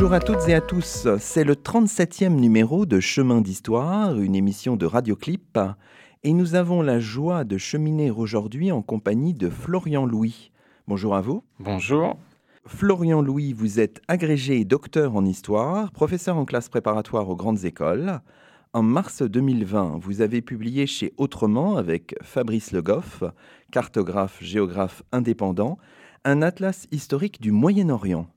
Bonjour à toutes et à tous, c'est le 37e numéro de Chemin d'Histoire, une émission de Radioclip, et nous avons la joie de cheminer aujourd'hui en compagnie de Florian Louis. Bonjour à vous. Bonjour. Florian Louis, vous êtes agrégé et docteur en histoire, professeur en classe préparatoire aux grandes écoles. En mars 2020, vous avez publié chez Autrement avec Fabrice Le Goff, cartographe, géographe indépendant, un atlas historique du Moyen-Orient.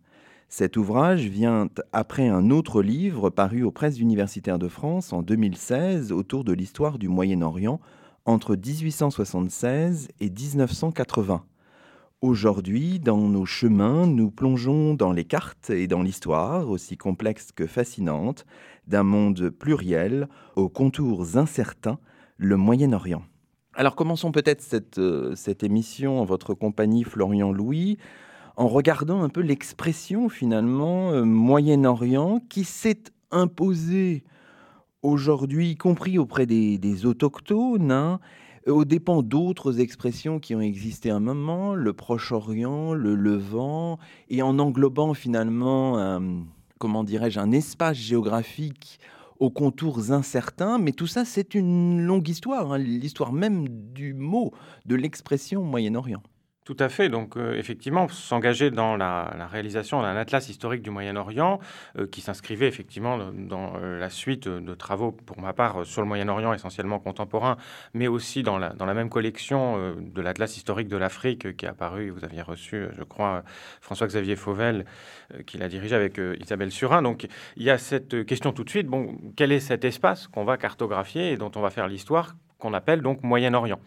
Cet ouvrage vient après un autre livre paru aux presses universitaires de France en 2016 autour de l'histoire du Moyen-Orient entre 1876 et 1980. Aujourd'hui, dans nos chemins, nous plongeons dans les cartes et dans l'histoire, aussi complexe que fascinante, d'un monde pluriel, aux contours incertains, le Moyen-Orient. Alors commençons peut-être cette, euh, émission en votre compagnie, Florian Louis, en regardant un peu l'expression finalement euh, Moyen-Orient qui s'est imposée aujourd'hui, y compris auprès des, autochtones, hein, aux dépens d'autres expressions qui ont existé un moment, le Proche-Orient, le Levant, et en englobant finalement, comment dirais-je, un espace géographique aux contours incertains, mais tout ça c'est une longue histoire, hein, l'histoire même du mot, de l'expression Moyen-Orient. Tout à fait. Donc, euh, effectivement, s'engager dans la, réalisation d'un atlas historique du Moyen-Orient euh, qui s'inscrivait effectivement dans euh, la suite de travaux, pour ma part, sur le Moyen-Orient essentiellement contemporain, mais aussi dans la, dans la même collection de l'atlas historique de l'Afrique qui est apparu, vous aviez reçu, je crois, François-Xavier Fauvel, qui l'a dirigé avec Isabelle Surin. Donc, il y a cette question tout de suite. Bon, quel est cet espace qu'on va cartographier et dont on va faire l'histoire qu'on appelle donc Moyen-Orient?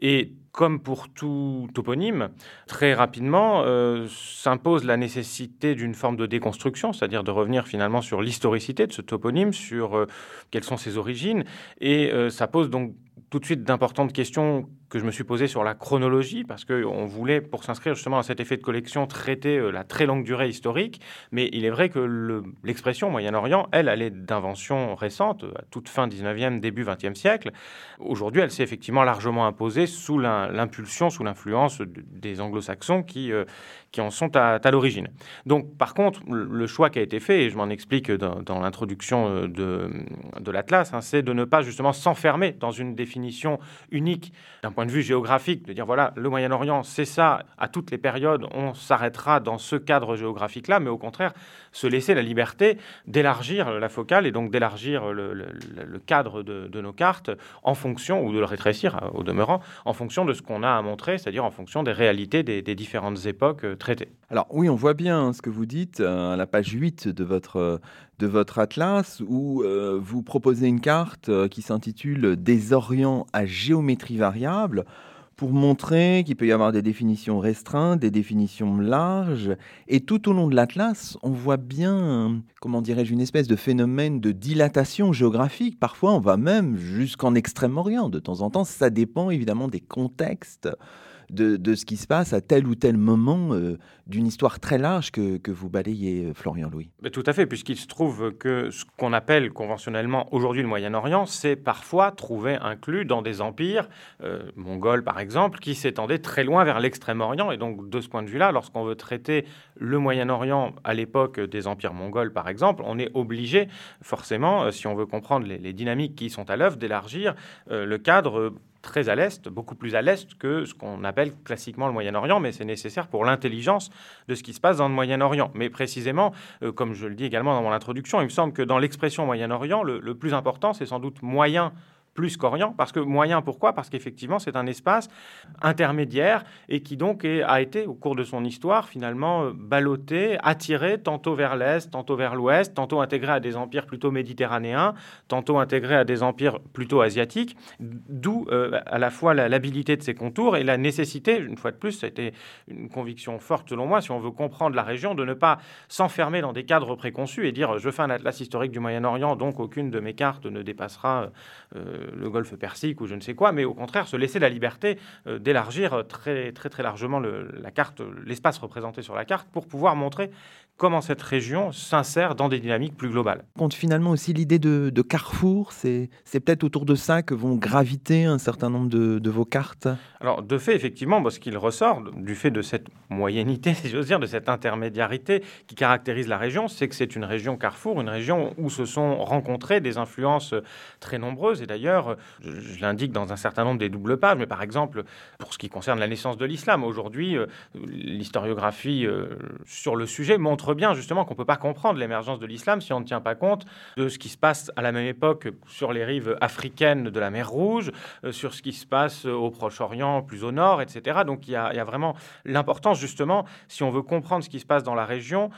Et comme pour tout toponyme, très rapidement euh, s'impose la nécessité d'une forme de déconstruction, c'est-à-dire de revenir finalement sur l'historicité de ce toponyme, sur euh, quelles sont ses origines. Et euh, ça pose donc tout de suite d'importantes questions que je me suis posées sur la chronologie, parce qu'on voulait, pour s'inscrire justement à cet effet de collection, traiter la très longue durée historique. Mais il est vrai que l'expression Moyen-Orient, elle, elle est d'invention récente, à toute fin 19e, début 20e siècle. Aujourd'hui, elle s'est effectivement largement imposée sous l'impulsion, sous l'influence des anglo-saxons qui, euh, qui en sont à, l'origine. Donc, par contre, le choix qui a été fait, et je m'en explique dans, l'introduction euh, de, l'Atlas, hein, c'est de ne pas justement s'enfermer dans une définition unique d'un point de vue géographique, de dire voilà, le Moyen-Orient, c'est ça, à toutes les périodes, on s'arrêtera dans ce cadre géographique-là, mais au contraire, se laisser la liberté d'élargir la focale et donc d'élargir le, cadre de, nos cartes en fonction, ou de le rétrécir euh, au demeurant, en fonction de ce qu'on a à montrer, c'est-à-dire en fonction des réalités des, des différentes époques Alors oui, on voit bien ce que vous dites euh, à la page 8 de votre, de votre atlas où euh, vous proposez une carte euh, qui s'intitule Des Orients à géométrie variable pour montrer qu'il peut y avoir des définitions restreintes, des définitions larges. Et tout au long de l'Atlas, on voit bien, comment dirais-je, une espèce de phénomène de dilatation géographique. Parfois, on va même jusqu'en Extrême-Orient. De temps en temps, ça dépend évidemment des contextes de, ce qui se passe à tel ou tel moment euh, d'une histoire très large que, vous balayez, euh, Florian Louis. Mais tout à fait, puisqu'il se trouve que ce qu'on appelle conventionnellement aujourd'hui le Moyen-Orient, c'est parfois trouvé inclus dans des empires, euh, mongols par exemple, qui s'étendaient très loin vers l'Extrême-Orient. Et donc, de ce point de vue-là, lorsqu'on veut traiter le Moyen-Orient à l'époque des empires mongols, par exemple, on est obligé, forcément, si on veut comprendre les dynamiques qui sont à l'œuvre, d'élargir le cadre très à l'est, beaucoup plus à l'est que ce qu'on appelle classiquement le Moyen-Orient, mais c'est nécessaire pour l'intelligence de ce qui se passe dans le Moyen-Orient. Mais précisément, euh, comme je le dis également dans mon introduction, il me semble que dans l'expression Moyen-Orient, le, plus important, c'est sans doute moyen plus qu'Orient, parce que moyen, pourquoi? Parce qu'effectivement, c'est un espace intermédiaire et qui donc a été, au cours de son histoire, finalement euh, ballotté, attiré tantôt vers l'Est, tantôt vers l'Ouest, tantôt intégré à des empires plutôt méditerranéens, tantôt intégré à des empires plutôt asiatiques, d'où euh, à la fois l'habilité de ces contours et la nécessité, une fois de plus, c'était une conviction forte selon moi, si on veut comprendre la région, de ne pas s'enfermer dans des cadres préconçus et dire je fais un atlas historique du Moyen-Orient, donc aucune de mes cartes ne dépassera euh, le golfe Persique ou je ne sais quoi, mais au contraire se laisser la liberté euh, d'élargir très très très largement la carte, l'espace représenté sur la carte pour pouvoir montrer comment cette région s'insère dans des dynamiques plus globales. Compte finalement aussi l'idée de, carrefour, c'est peut-être autour de ça que vont graviter un certain nombre de, vos cartes Alors de fait, effectivement, ce qu'il ressort du fait de cette moyennité, si j'ose dire, de cette intermédiarité qui caractérise la région, c'est que c'est une région carrefour, une région où se sont rencontrées des influences très nombreuses. Et d'ailleurs, je, l'indique dans un certain nombre des doubles pages, mais par exemple, pour ce qui concerne la naissance de l'islam, aujourd'hui, euh, l'historiographie euh, sur le sujet montre bien justement qu'on ne peut pas comprendre l'émergence de l'islam si on ne tient pas compte de ce qui se passe à la même époque sur les rives africaines de la mer Rouge, euh, sur ce qui se passe au Proche-Orient, plus au nord, etc. Donc il y a vraiment l'importance justement, si on veut comprendre ce qui se passe dans la région,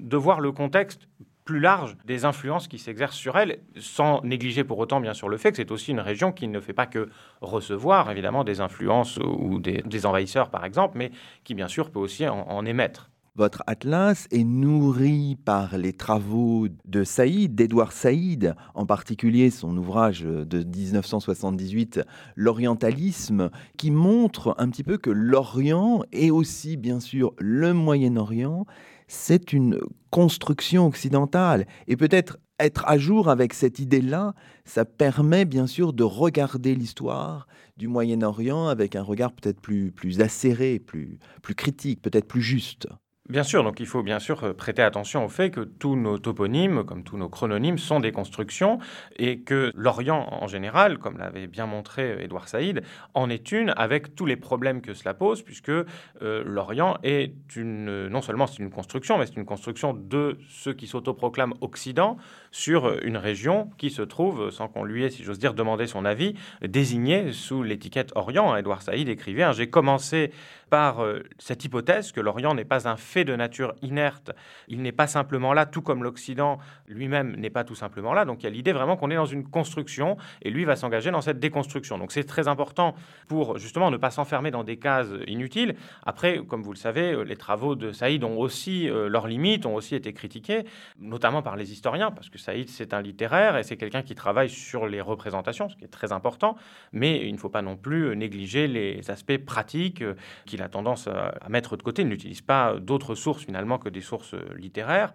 de voir le contexte plus large des influences qui s'exercent sur elle, sans négliger pour autant bien sûr le fait que c'est aussi une région qui ne fait pas que recevoir évidemment des influences ou des, envahisseurs par exemple, mais qui bien sûr peut aussi en émettre. Votre atlas est nourri par les travaux de Saïd, d'Édouard Saïd, en particulier son ouvrage de 1978, L'orientalisme, qui montre un petit peu que l'Orient et aussi bien sûr le Moyen-Orient, c'est une construction occidentale. Et peut-être être à jour avec cette idée-là, ça permet bien sûr de regarder l'histoire du Moyen-Orient avec un regard peut-être plus, acéré, plus critique, peut-être plus juste. Bien sûr, donc il faut bien sûr euh, prêter attention au fait que tous nos toponymes, comme tous nos chrononymes, sont des constructions et que l'Orient en général, comme l'avait bien montré euh, Édouard Saïd, en est une avec tous les problèmes que cela pose, puisque euh, l'Orient est une, non seulement c'est une construction, mais c'est une construction de ceux qui s'autoproclament Occident sur une région qui se trouve, sans qu'on lui ait, si j'ose dire, demandé son avis, désignée sous l'étiquette Orient. Édouard Saïd écrivait hein, J'ai commencé par cette hypothèse que l'Orient n'est pas un fait de nature inerte. Il n'est pas simplement là, tout comme l'Occident lui-même n'est pas tout simplement là. Donc il y a l'idée vraiment qu'on est dans une construction et lui va s'engager dans cette déconstruction. Donc c'est très important pour justement ne pas s'enfermer dans des cases inutiles. Après, comme vous le savez, les travaux de Saïd ont aussi euh, leurs limites, ont aussi été critiqués, notamment par les historiens, parce que Saïd c'est un littéraire et c'est quelqu'un qui travaille sur les représentations, ce qui est très important. Mais il ne faut pas non plus négliger les aspects pratiques euh, qu'il a tendance à mettre de côté. Il n'utilise pas d'autres sources finalement que des sources euh, littéraires.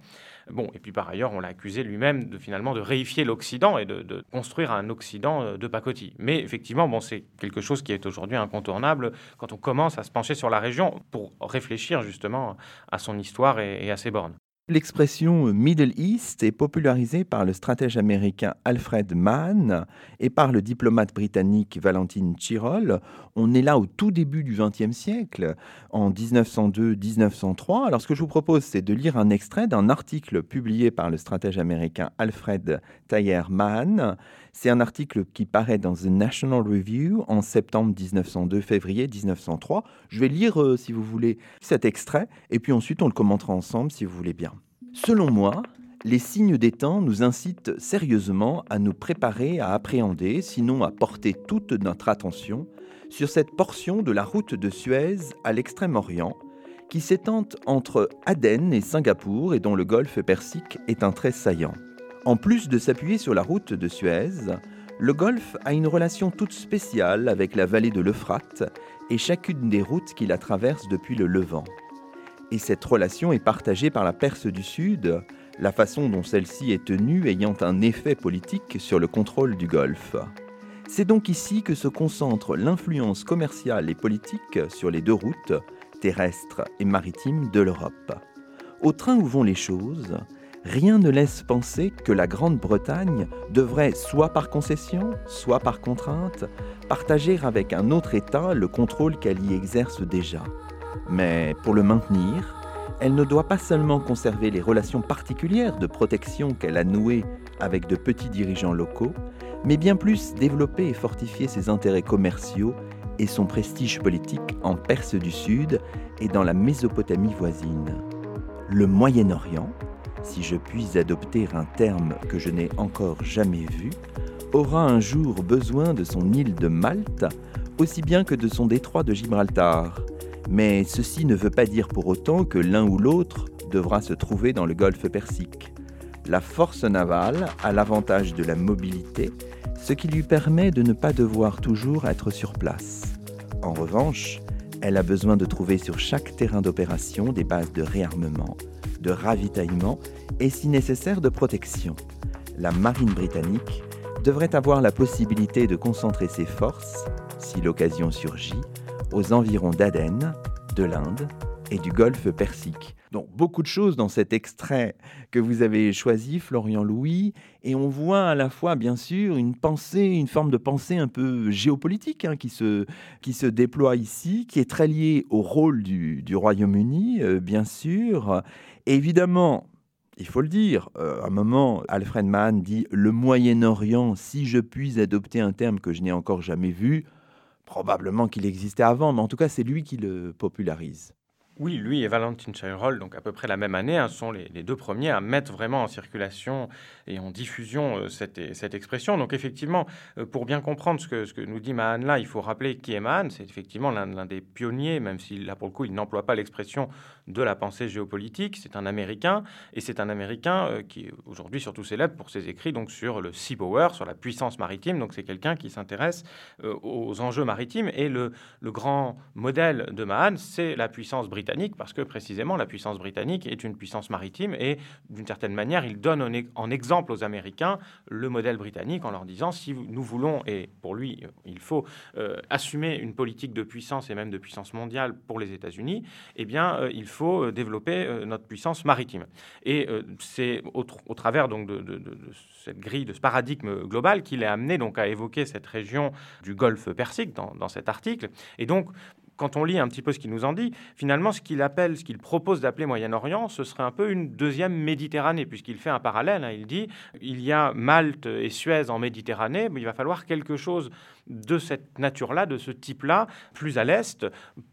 Bon, et puis par ailleurs, on l'a accusé lui-même de finalement de réifier l'Occident et de, construire un Occident euh, de pacotille. Mais effectivement, bon, c'est quelque chose qui est aujourd'hui incontournable quand on commence à se pencher sur la région pour réfléchir justement à son histoire et à ses bornes. L'expression Middle East est popularisée par le stratège américain Alfred Mann et par le diplomate britannique Valentine Chirol. On est là au tout début du XXe siècle, en 1902-1903. Alors ce que je vous propose, c'est de lire un extrait d'un article publié par le stratège américain Alfred Thayer Mann c'est un article qui paraît dans The National Review en septembre 1902, février 1903. Je vais lire, euh, si vous voulez, cet extrait, et puis ensuite on le commentera ensemble, si vous voulez bien. Selon moi, les signes des temps nous incitent sérieusement à nous préparer à appréhender, sinon à porter toute notre attention, sur cette portion de la route de Suez à l'extrême-orient, qui s'étend entre Aden et Singapour et dont le golfe Persique est un trait saillant. En plus de s'appuyer sur la route de Suez, le Golfe a une relation toute spéciale avec la vallée de l'Euphrate et chacune des routes qui la traversent depuis le Levant. Et cette relation est partagée par la Perse du Sud, la façon dont celle-ci est tenue ayant un effet politique sur le contrôle du Golfe. C'est donc ici que se concentre l'influence commerciale et politique sur les deux routes, terrestres et maritimes, de l'Europe. Au train où vont les choses, rien ne laisse penser que la Grande-Bretagne devrait, soit par concession, soit par contrainte, partager avec un autre État le contrôle qu'elle y exerce déjà. Mais pour le maintenir, elle ne doit pas seulement conserver les relations particulières de protection qu'elle a nouées avec de petits dirigeants locaux, mais bien plus développer et fortifier ses intérêts commerciaux et son prestige politique en Perse du Sud et dans la Mésopotamie voisine. Le Moyen-Orient, si je puis adopter un terme que je n'ai encore jamais vu, aura un jour besoin de son île de Malte aussi bien que de son détroit de Gibraltar. Mais ceci ne veut pas dire pour autant que l'un ou l'autre devra se trouver dans le golfe Persique. La force navale a l'avantage de la mobilité, ce qui lui permet de ne pas devoir toujours être sur place. En revanche, elle a besoin de trouver sur chaque terrain d'opération des bases de réarmement, de ravitaillement et si nécessaire de protection. La marine britannique devrait avoir la possibilité de concentrer ses forces si l'occasion surgit, aux environs d'Aden, de l'Inde et du golfe Persique. Donc beaucoup de choses dans cet extrait que vous avez choisi, Florian Louis, et on voit à la fois bien sûr une pensée, une forme de pensée un peu géopolitique hein, qui, se, qui se déploie ici, qui est très liée au rôle du, Royaume-Uni, euh, bien sûr. Évidemment, il faut le dire, euh, à un moment, Alfred Mann dit Le Moyen-Orient, si je puis adopter un terme que je n'ai encore jamais vu, Probablement qu'il existait avant, mais en tout cas, c'est lui qui le popularise. Oui, lui et Valentin Chirol, donc à peu près la même année, hein, sont les, deux premiers à mettre vraiment en circulation et en diffusion euh, cette, expression. Donc effectivement, euh, pour bien comprendre ce que, nous dit Mahan là, il faut rappeler qui est Mahan. C'est effectivement l'un des pionniers, même si là pour le coup il n'emploie pas l'expression de la pensée géopolitique. C'est un Américain et c'est un Américain euh, qui aujourd'hui surtout célèbre pour ses écrits donc sur le sea power, sur la puissance maritime. Donc c'est quelqu'un qui s'intéresse aux enjeux maritimes et le, le grand modèle de Mahan, c'est la puissance britannique parce que précisément la puissance britannique est une puissance maritime et d'une certaine manière il donne en, exemple aux Américains le modèle britannique en leur disant si nous voulons, et pour lui il faut euh, assumer une politique de puissance et même de puissance mondiale pour les États-Unis, eh bien euh, il faut euh, développer notre puissance maritime. Et c'est au, travers donc de, cette grille, de ce paradigme global qu'il est amené donc à évoquer cette région du Golfe Persique dans, dans cet article. Et donc quand on lit un petit peu ce qu'il nous en dit, finalement, ce qu'il appelle, ce qu'il propose d'appeler Moyen-Orient, ce serait un peu une deuxième Méditerranée, puisqu'il fait un parallèle. Hein. il dit il y a Malte et Suez en Méditerranée, mais il va falloir quelque chose de cette nature-là, de ce type-là, plus à l'est,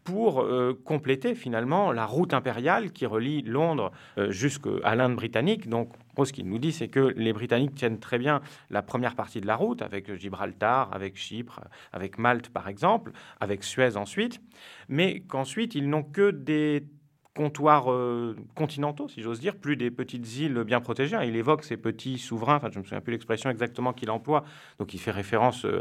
pour euh, compléter finalement la route impériale qui relie Londres euh, jusqu'à l'Inde britannique. Donc, ce qu'il nous dit, c'est que les Britanniques tiennent très bien la première partie de la route, avec Gibraltar, avec Chypre, avec Malte par exemple, avec Suez ensuite, mais qu'ensuite ils n'ont que des comptoirs euh, continentaux, si j'ose dire, plus des petites îles bien protégées. Il évoque ces petits souverains, enfin, je ne me souviens plus l'expression exactement qu'il emploie, donc il fait référence euh,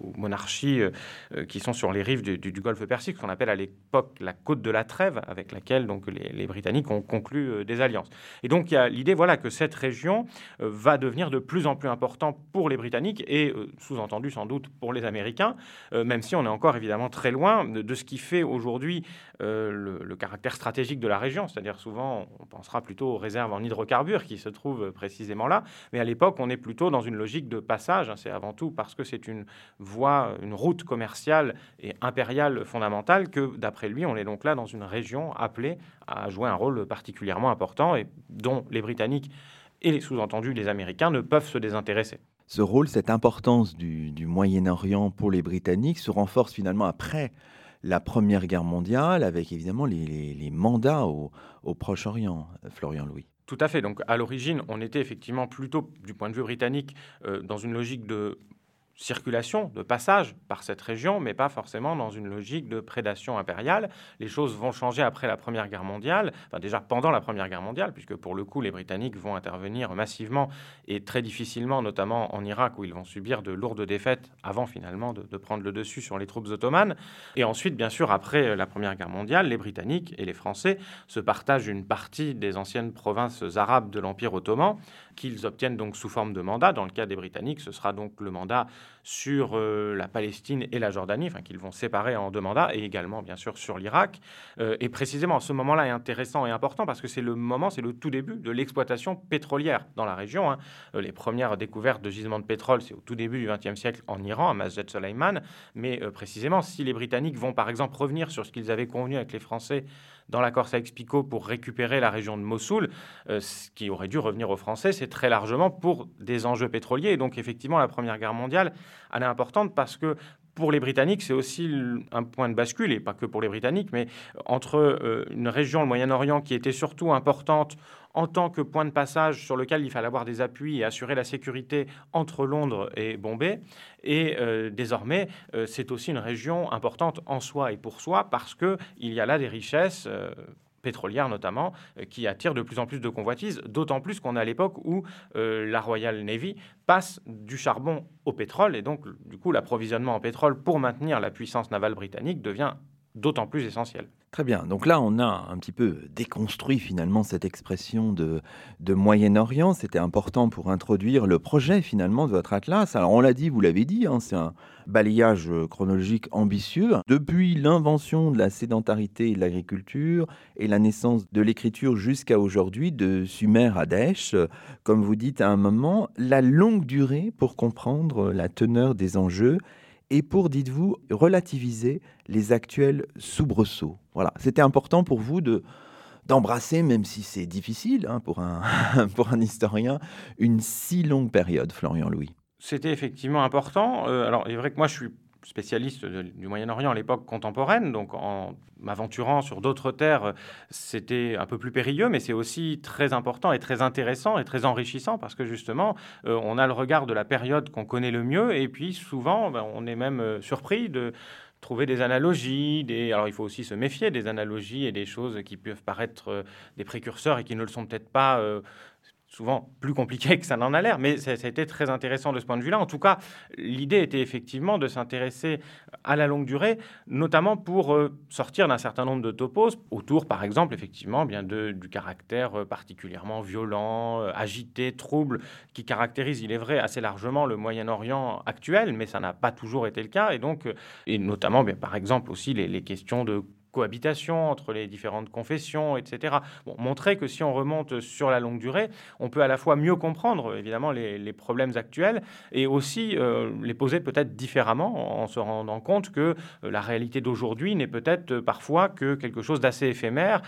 aux monarchies euh, qui sont sur les rives du, golfe Persique, qu'on appelle à l'époque la côte de la Trêve, avec laquelle donc, les, Britanniques ont conclu des alliances. Et donc il y a l'idée voilà, que cette région va devenir de plus en plus importante pour les Britanniques et sous-entendu sans doute pour les Américains, même si on est encore évidemment très loin de, ce qui fait aujourd'hui le caractère stratégique de la région. C'est-à-dire souvent, on pensera plutôt aux réserves en hydrocarbures qui se trouvent précisément là. Mais à l'époque, on est plutôt dans une logique de passage. C'est avant tout parce que c'est une voie, une route commerciale et impériale fondamentale que, d'après lui, on est donc là dans une région appelée à jouer un rôle particulièrement important et dont les Britanniques et sous-entendus les Américains ne peuvent se désintéresser. Ce rôle, cette importance du Moyen-Orient pour les Britanniques se renforce finalement après la Première Guerre mondiale, avec évidemment les, mandats au, Proche-Orient, Florian Louis. Tout à fait. Donc, à l'origine, on était effectivement plutôt, du point de vue britannique, euh, dans une logique de circulation, de passage par cette région, mais pas forcément dans une logique de prédation impériale. Les choses vont changer après la Première Guerre mondiale, enfin déjà pendant la Première Guerre mondiale, puisque pour le coup, les Britanniques vont intervenir massivement et très difficilement, notamment en Irak, où ils vont subir de lourdes défaites avant finalement de, prendre le dessus sur les troupes ottomanes. Et ensuite, bien sûr, après la Première Guerre mondiale, les Britanniques et les Français se partagent une partie des anciennes provinces arabes de l'Empire ottoman, qu'ils obtiennent donc sous forme de mandat. Dans le cas des Britanniques, ce sera donc le mandat sur euh, la Palestine et la Jordanie, qu'ils vont séparer en deux mandats, et également bien sûr sur l'Irak. Euh, et précisément, ce moment-là est intéressant et important parce que c'est le moment, c'est le tout début de l'exploitation pétrolière dans la région. Hein. Euh, les premières découvertes de gisements de pétrole, c'est au tout début du XXe siècle en Iran, à Masjid Soleiman. Mais précisément, si les Britanniques vont par exemple revenir sur ce qu'ils avaient convenu avec les Français dans l'accord Sykes-Picot pour récupérer la région de Mossoul, ce qui aurait dû revenir aux Français, c'est très largement pour des enjeux pétroliers. Et donc effectivement, la Première Guerre mondiale, elle est importante parce que pour les Britanniques, c'est aussi un point de bascule, et pas que pour les Britanniques, mais entre euh, une région, le Moyen-Orient, qui était surtout importante en tant que point de passage sur lequel il fallait avoir des appuis et assurer la sécurité entre Londres et Bombay. Et euh, désormais, euh, c'est aussi une région importante en soi et pour soi parce qu'il y a là des richesses pétrolière notamment, euh, qui attire de plus en plus de convoitises, d'autant plus qu'on est à l'époque où euh, la Royal Navy passe du charbon au pétrole, et donc du coup l'approvisionnement en pétrole pour maintenir la puissance navale britannique devient d'autant plus essentiel. Très bien. Donc là, on a un petit peu déconstruit finalement cette expression de, Moyen-Orient. C'était important pour introduire le projet finalement de votre atlas. Alors on l'a dit, vous l'avez dit, hein, c'est un balayage chronologique ambitieux. Depuis l'invention de la sédentarité et de l'agriculture et la naissance de l'écriture jusqu'à aujourd'hui, de Sumer à Daesh, comme vous dites à un moment, la longue durée pour comprendre la teneur des enjeux et pour, dites-vous, relativiser les actuels soubresauts. Voilà, c'était important pour vous de d'embrasser, même si c'est difficile hein, pour, un, pour un historien, une si longue période, Florian Louis. C'était effectivement important. Euh, alors, il est vrai que moi, je suis spécialiste du Moyen-Orient à l'époque contemporaine, donc en m'aventurant sur d'autres terres, c'était un peu plus périlleux, mais c'est aussi très important et très intéressant et très enrichissant parce que justement, euh, on a le regard de la période qu'on connaît le mieux et puis souvent, ben, on est même euh, surpris de trouver des analogies, alors il faut aussi se méfier des analogies et des choses qui peuvent paraître euh, des précurseurs et qui ne le sont peut-être pas souvent plus compliqué que ça n'en a l'air, mais ça, a été très intéressant de ce point de vue-là. En tout cas, l'idée était effectivement de s'intéresser à la longue durée, notamment pour euh, sortir d'un certain nombre de topos autour, par exemple, effectivement, bien de, du caractère euh, particulièrement violent, euh, agité, trouble, qui caractérise, il est vrai, assez largement le Moyen-Orient actuel, mais ça n'a pas toujours été le cas, et donc, et notamment, bien, par exemple, aussi les questions de cohabitation entre les différentes confessions, etc. Montrer que si on remonte sur la longue durée, on peut à la fois mieux comprendre évidemment les, problèmes actuels et aussi euh, les poser peut-être différemment en se rendant compte que euh, la réalité d'aujourd'hui n'est peut-être parfois que quelque chose d'assez éphémère,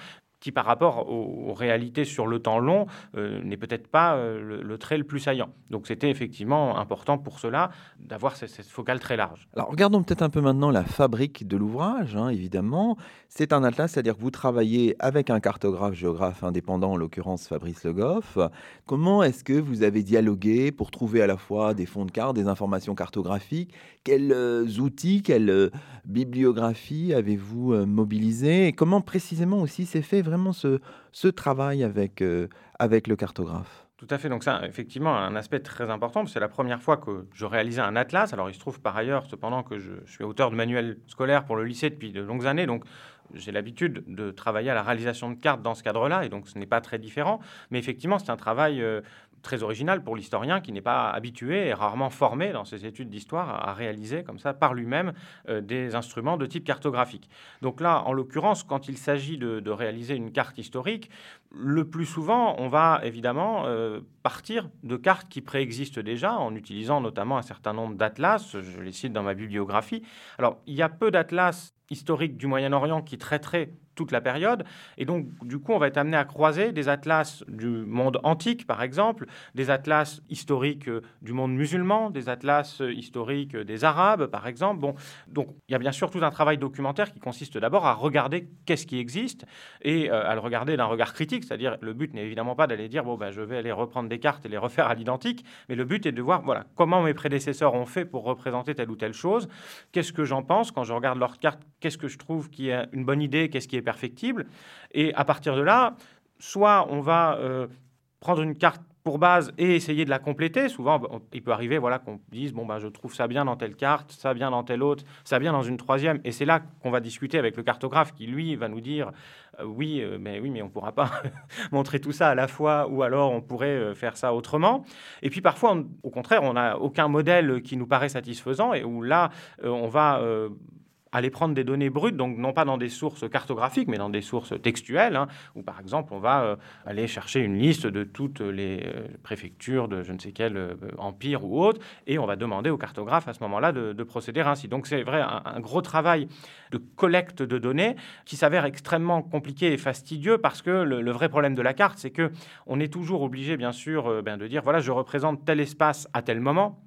qui par rapport aux, réalités sur le temps long euh, n'est peut-être pas euh, le, trait le plus saillant. Donc c'était effectivement important pour cela d'avoir cette, focale très large. Alors regardons peut-être un peu maintenant la fabrique de l'ouvrage, hein, évidemment. C'est un atlas, c'est-à-dire que vous travaillez avec un cartographe géographe indépendant, en l'occurrence Fabrice Le Goff. Comment est-ce que vous avez dialogué pour trouver à la fois des fonds de cartes, des informations cartographiques? Quels euh, outils, quelle bibliographie avez-vous mobilisé Et comment précisément aussi s'est fait vraiment ce, ce travail avec, euh, avec le cartographe. Tout à fait. Donc, ça, effectivement, un aspect très important. C'est la première fois que je réalisais un atlas. Alors, il se trouve par ailleurs, cependant, que je, suis auteur de manuels scolaires pour le lycée depuis de longues années. Donc, j'ai l'habitude de travailler à la réalisation de cartes dans ce cadre-là. Et donc, ce n'est pas très différent. Mais effectivement, c'est un travail euh, très original pour l'historien qui n'est pas habitué et rarement formé dans ses études d'histoire à réaliser comme ça par lui-même euh, des instruments de type cartographique. Donc là, en l'occurrence, quand il s'agit de, réaliser une carte historique, le plus souvent, on va évidemment euh, partir de cartes qui préexistent déjà en utilisant notamment un certain nombre d'atlas. Je les cite dans ma bibliographie. Alors, il y a peu d'atlas historiques du Moyen-Orient qui traiteraient toute la période. Et donc, du coup, on va être amené à croiser des atlas du monde antique, par exemple, des atlas historiques euh, du monde musulman, des atlas historiques des Arabes, par exemple. Bon, donc, il y a bien sûr tout un travail documentaire qui consiste d'abord à regarder qu'est-ce qui existe et euh, à le regarder d'un regard critique, c'est-à-dire le but n'est évidemment pas d'aller dire, bon, ben, je vais aller reprendre des cartes et les refaire à l'identique, mais le but est de voir, voilà, comment mes prédécesseurs ont fait pour représenter telle ou telle chose, qu'est-ce que j'en pense quand je regarde leurs cartes, qu'est-ce que je trouve qui est une bonne idée, qu'est-ce qui est perfectible? Et à partir de là, soit on va euh, prendre une carte pour base et essayer de la compléter. Souvent, il peut arriver voilà, qu'on dise bon, ben, je trouve ça bien dans telle carte, ça bien dans telle autre, ça bien dans une troisième. Et c'est là qu'on va discuter avec le cartographe qui, lui, va nous dire euh, oui, euh, mais oui, mais on ne pourra pas montrer tout ça à la fois, ou alors on pourrait euh, faire ça autrement. Et puis parfois, au contraire, on n'a aucun modèle qui nous paraît satisfaisant et où là, on va aller prendre des données brutes, donc non pas dans des sources cartographiques, mais dans des sources textuelles, hein, où par exemple on va euh, aller chercher une liste de toutes les euh, préfectures de je ne sais quel euh, empire ou autre, et on va demander au cartographe à ce moment-là de, procéder ainsi. Donc c'est vrai un, gros travail de collecte de données qui s'avère extrêmement compliqué et fastidieux parce que le, vrai problème de la carte, c'est que on est toujours obligé, bien sûr, ben, de dire voilà, je représente tel espace à tel moment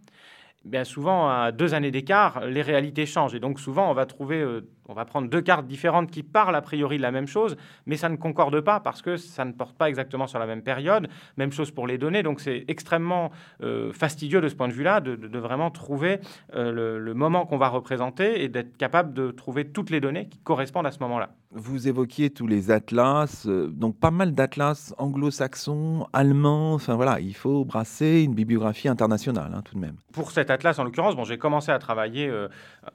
bien souvent, à deux années d'écart, les réalités changent. Et donc, souvent, on va trouver euh, on va prendre deux cartes différentes qui parlent a priori de la même chose, mais ça ne concorde pas parce que ça ne porte pas exactement sur la même période. Même chose pour les données, donc c'est extrêmement euh, fastidieux de ce point de vue-là de, vraiment trouver euh, le, moment qu'on va représenter et d'être capable de trouver toutes les données qui correspondent à ce moment-là. Vous évoquiez tous les atlas, euh, donc pas mal d'atlas anglo-saxons, allemands, enfin voilà, il faut brasser une bibliographie internationale hein, tout de même. Pour cet atlas en l'occurrence, bon, j'ai commencé à travailler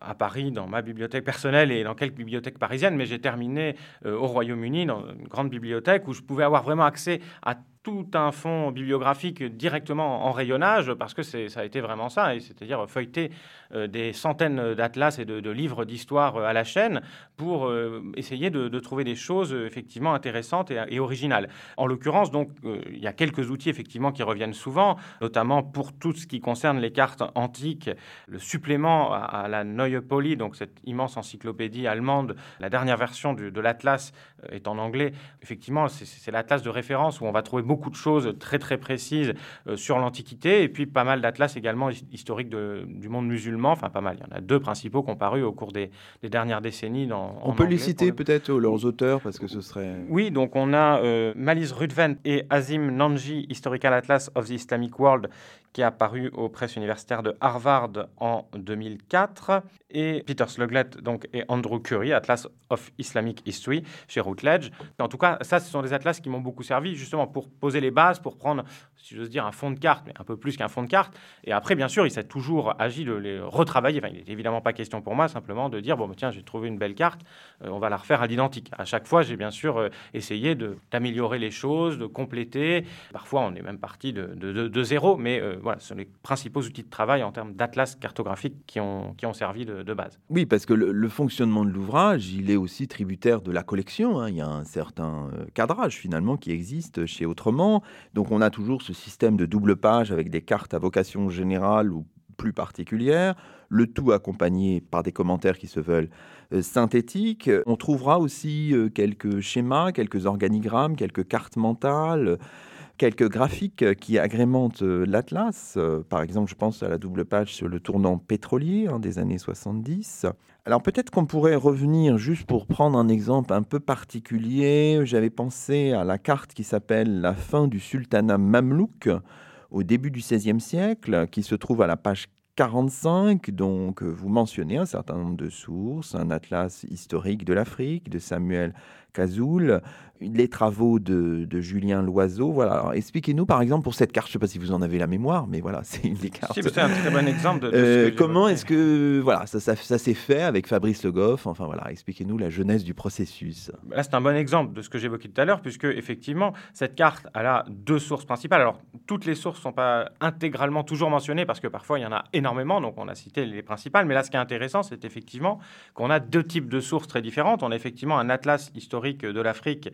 à Paris dans ma bibliothèque personnelle et dans quelques bibliothèques parisiennes, mais j'ai terminé euh, au Royaume-Uni dans une grande bibliothèque où je pouvais avoir vraiment accès à tout un fond bibliographique directement en rayonnage, parce que ça a été vraiment ça, c'est-à-dire feuilleter euh, des centaines d'atlas et de, livres d'histoire euh, à la chaîne pour euh, essayer de, trouver des choses effectivement intéressantes et, originales. En l'occurrence, donc, il y a quelques outils effectivement qui reviennent souvent, notamment pour tout ce qui concerne les cartes antiques, le supplément à, la Neue Poli, donc cette immense encyclopédie allemande, la dernière version de l'atlas est en anglais. Effectivement, c'est l'atlas de référence où on va trouver beaucoup de choses très très précises euh, sur l'Antiquité et puis pas mal d'atlas également historiques du monde musulman. Enfin, pas mal. Il y en a deux principaux qui ont paru au cours des, dernières décennies. Dans, on peut les citer peut-être leurs auteurs parce que ce serait. Oui, donc on a euh, Malise Rudven et Azim Nanji, Historical Atlas of the Islamic World, qui est apparu aux presses universitaires de Harvard en 2004, et Peter Sluglet donc, et Andrew Curry, Atlas of Islamic History, chez Routledge. En tout cas, ça, ce sont des atlas qui m'ont beaucoup servi justement pour poser les bases, pour prendre, si j'ose dire, un fond de carte, mais un peu plus qu'un fond de carte. Et après, bien sûr, il s'est toujours agi de les retravailler. Enfin, il n'est évidemment pas question pour moi simplement de dire, bon, bah, tiens, j'ai trouvé une belle carte, euh, on va la refaire à l'identique. À chaque fois, j'ai bien sûr euh, essayé d'améliorer les choses, de compléter. Parfois, on est même parti de, zéro, mais euh, voilà, ce sont les principaux outils de travail en termes d'atlas cartographique qui ont, qui ont servi de, base. Oui, parce que le, fonctionnement de l'ouvrage, il est aussi tributaire de la collection. Hein. Il y a un certain euh, cadrage finalement qui existe chez Autrement. Donc on a toujours ce système de double page avec des cartes à vocation générale ou plus particulière, le tout accompagné par des commentaires qui se veulent euh, synthétiques. On trouvera aussi euh, quelques schémas, quelques organigrammes, quelques cartes mentales quelques graphiques qui agrémentent euh, l'Atlas. Euh, par exemple, je pense à la double page sur le tournant pétrolier hein, des années 70. Alors peut-être qu'on pourrait revenir juste pour prendre un exemple un peu particulier. J'avais pensé à la carte qui s'appelle La fin du sultanat mamelouk au début du XVIe siècle, qui se trouve à la page 45, donc vous mentionnez un certain nombre de sources, un atlas historique de l'Afrique de Samuel Cazoul, les travaux de, Julien Loiseau. Voilà. Expliquez-nous, par exemple, pour cette carte, je ne sais pas si vous en avez la mémoire, mais voilà, c'est une des cartes. c'est un très bon exemple de, euh, Comment est-ce que voilà, ça, ça, s'est fait avec Fabrice Le Goff Enfin voilà, expliquez-nous la jeunesse du processus. Là, c'est un bon exemple de ce que j'évoquais tout à l'heure, puisque effectivement, cette carte, elle a deux sources principales. Alors, toutes les sources ne sont pas intégralement toujours mentionnées, parce que parfois, il y en a énormément, donc on a cité les principales. Mais là, ce qui est intéressant, c'est effectivement qu'on a deux types de sources très différentes. On a effectivement un atlas historique de l'Afrique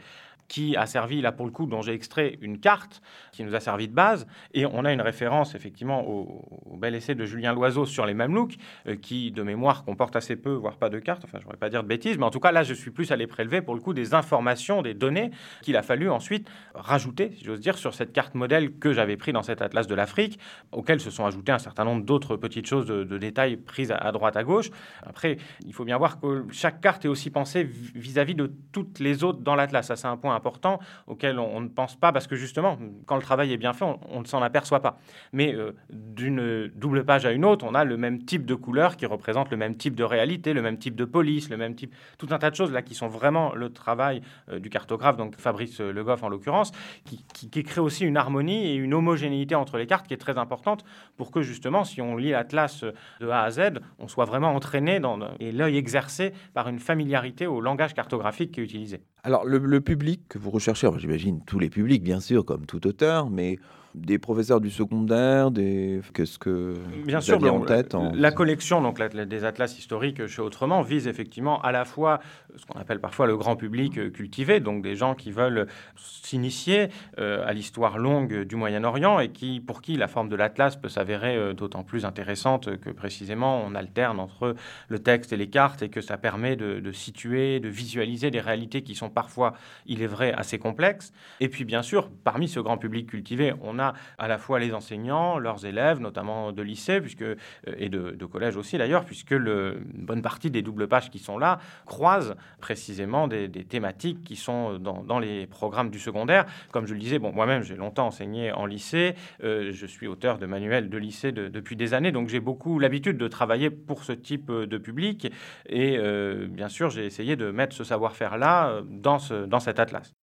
qui a servi, là pour le coup, dont j'ai extrait une carte qui nous a servi de base. Et on a une référence effectivement au, bel essai de Julien Loiseau sur les Mamelouks, euh, qui de mémoire comporte assez peu, voire pas de cartes. Enfin, je ne voudrais pas dire de bêtises, mais en tout cas, là, je suis plus allé prélever pour le coup des informations, des données qu'il a fallu ensuite rajouter, si j'ose dire, sur cette carte modèle que j'avais pris dans cet atlas de l'Afrique, auquel se sont ajoutés un certain nombre d'autres petites choses de, détails prises à, droite, à gauche. Après, il faut bien voir que chaque carte est aussi pensée vis-à-vis -vis de toutes les autres dans l'atlas. Ça, c'est un point importants auxquels on, ne pense pas, parce que justement, quand le travail est bien fait, on, ne s'en aperçoit pas. Mais euh, d'une double page à une autre, on a le même type de couleur qui représente le même type de réalité, le même type de police, le même type, tout un tas de choses là qui sont vraiment le travail euh, du cartographe, donc Fabrice Le Goff en l'occurrence, qui, qui, crée aussi une harmonie et une homogénéité entre les cartes qui est très importante pour que justement, si on lit l'atlas de A à Z, on soit vraiment entraîné dans, et l'œil exercé par une familiarité au langage cartographique qui est utilisé. Alors le, public que vous recherchez, j'imagine tous les publics bien sûr, comme tout auteur, mais des professeurs du secondaire, des qu'est-ce que bien sûr en tête la collection donc des atlas historiques chez Autrement vise effectivement à la fois ce qu'on appelle parfois le grand public cultivé, donc des gens qui veulent s'initier euh, à l'histoire longue du Moyen-Orient et qui pour qui la forme de l'atlas peut s'avérer euh, d'autant plus intéressante que précisément on alterne entre le texte et les cartes et que ça permet de, de situer, de visualiser des réalités qui sont parfois, il est vrai, assez complexes. Et puis bien sûr, parmi ce grand public cultivé, on a à la fois les enseignants, leurs élèves, notamment de lycée, puisque, euh, et de, collège aussi d'ailleurs, puisque le, une bonne partie des doubles pages qui sont là croisent précisément des, thématiques qui sont dans, les programmes du secondaire. Comme je le disais, bon, moi-même, j'ai longtemps enseigné en lycée. Euh, je suis auteur de manuels de lycée depuis des années, donc j'ai beaucoup l'habitude de travailler pour ce type de public. Et euh, bien sûr, j'ai essayé de mettre ce savoir-faire-là dans, ce, dans cet atlas.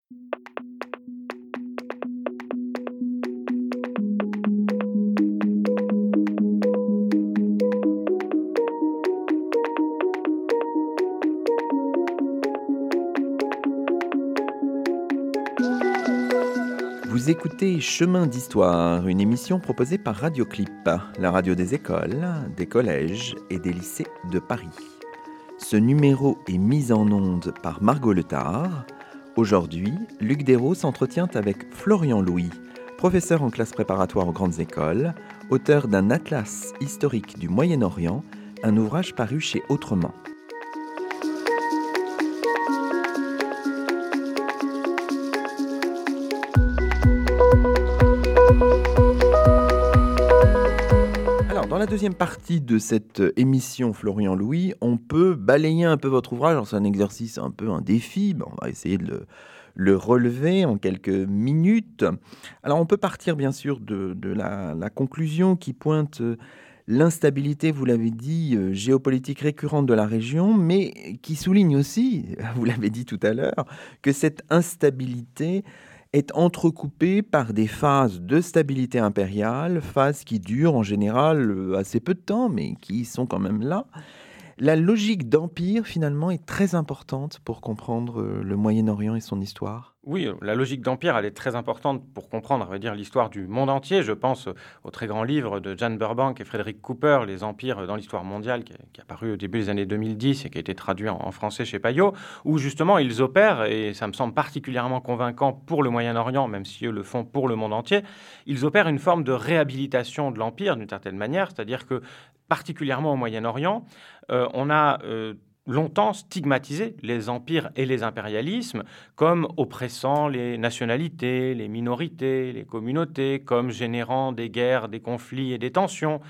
Vous écoutez Chemin d'Histoire, une émission proposée par Radioclip, la radio des écoles, des collèges et des lycées de Paris. Ce numéro est mis en onde par Margot Letard. Aujourd'hui, Luc Dérault s'entretient avec Florian Louis, professeur en classe préparatoire aux grandes écoles, auteur d'un atlas historique du Moyen-Orient, un ouvrage paru chez Autrement. La deuxième partie de cette émission Florian Louis, on peut balayer un peu votre ouvrage. C'est un exercice un peu un défi. on va essayer de le, relever en quelques minutes. Alors on peut partir bien sûr de, la, conclusion qui pointe l'instabilité, vous l'avez dit, euh, géopolitique récurrente de la région, mais qui souligne aussi, vous l'avez dit tout à l'heure, que cette instabilité est entrecoupé par des phases de stabilité impériale, phases qui durent en général euh, assez peu de temps, mais qui sont quand même là. La logique d'empire, finalement, est très importante pour comprendre euh, le Moyen-Orient et son histoire. Oui, la logique d'empire, elle est très importante pour comprendre, dire, l'histoire du monde entier. Je pense au très grand livre de Jan Burbank et Frédéric Cooper, Les empires dans l'histoire mondiale, qui, est apparu au début des années 2010 et qui a été traduit en, français chez Payot, où justement ils opèrent, et ça me semble particulièrement convaincant pour le Moyen-Orient, même si eux le font pour le monde entier, ils opèrent une forme de réhabilitation de l'empire d'une certaine manière, c'est-à-dire que particulièrement au Moyen-Orient, euh, on a euh, longtemps stigmatisé les empires et les impérialismes comme oppressant les nationalités, les minorités, les communautés, comme générant des guerres, des conflits et des tensions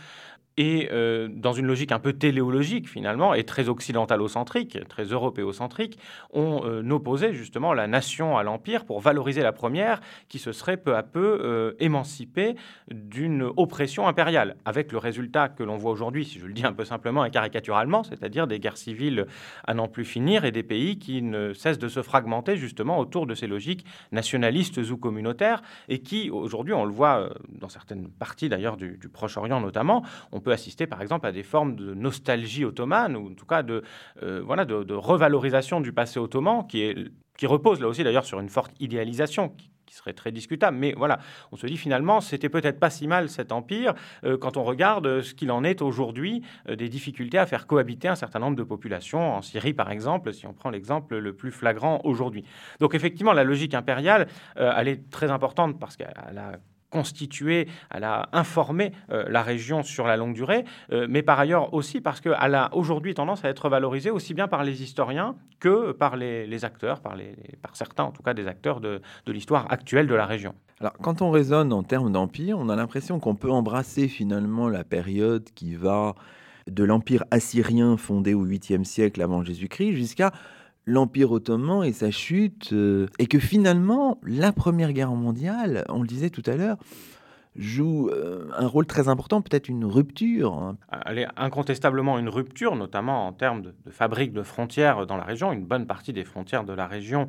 et euh, dans une logique un peu téléologique finalement, et très occidentalocentrique, très européocentrique, on euh, opposait justement la nation à l'empire pour valoriser la première, qui se serait peu à peu euh, émancipée d'une oppression impériale, avec le résultat que l'on voit aujourd'hui, si je le dis un peu simplement et caricaturalement, c'est-à-dire des guerres civiles à n'en plus finir et des pays qui ne cessent de se fragmenter justement autour de ces logiques nationalistes ou communautaires, et qui aujourd'hui, on le voit dans certaines parties d'ailleurs du, du Proche-Orient notamment, on peut assister par exemple à des formes de nostalgie ottomane, ou en tout cas de, euh, voilà, de, revalorisation du passé ottoman, qui, est, qui repose là aussi d'ailleurs sur une forte idéalisation, qui, serait très discutable. Mais voilà, on se dit finalement, c'était peut-être pas si mal cet empire euh, quand on regarde ce qu'il en est aujourd'hui, euh, des difficultés à faire cohabiter un certain nombre de populations, en Syrie par exemple, si on prend l'exemple le plus flagrant aujourd'hui. Donc effectivement, la logique impériale, elle est très importante parce qu'elle a constituée, elle a informé euh, la région sur la longue durée, euh, mais par ailleurs aussi parce qu'elle a aujourd'hui tendance à être valorisée aussi bien par les historiens que par les, acteurs, par certains en tout cas des acteurs de, de l'histoire actuelle de la région. Alors quand on raisonne en termes d'empire, on a l'impression qu'on peut embrasser finalement la période qui va de l'empire assyrien fondé au 8e siècle avant Jésus-Christ jusqu'à l'Empire ottoman et sa chute, euh, et que finalement, la Première Guerre mondiale, on le disait tout à l'heure, joue euh, un rôle très important, peut-être une rupture. Hein. Elle est incontestablement une rupture, notamment en termes de, de fabrique de frontières dans la région. Une bonne partie des frontières de la région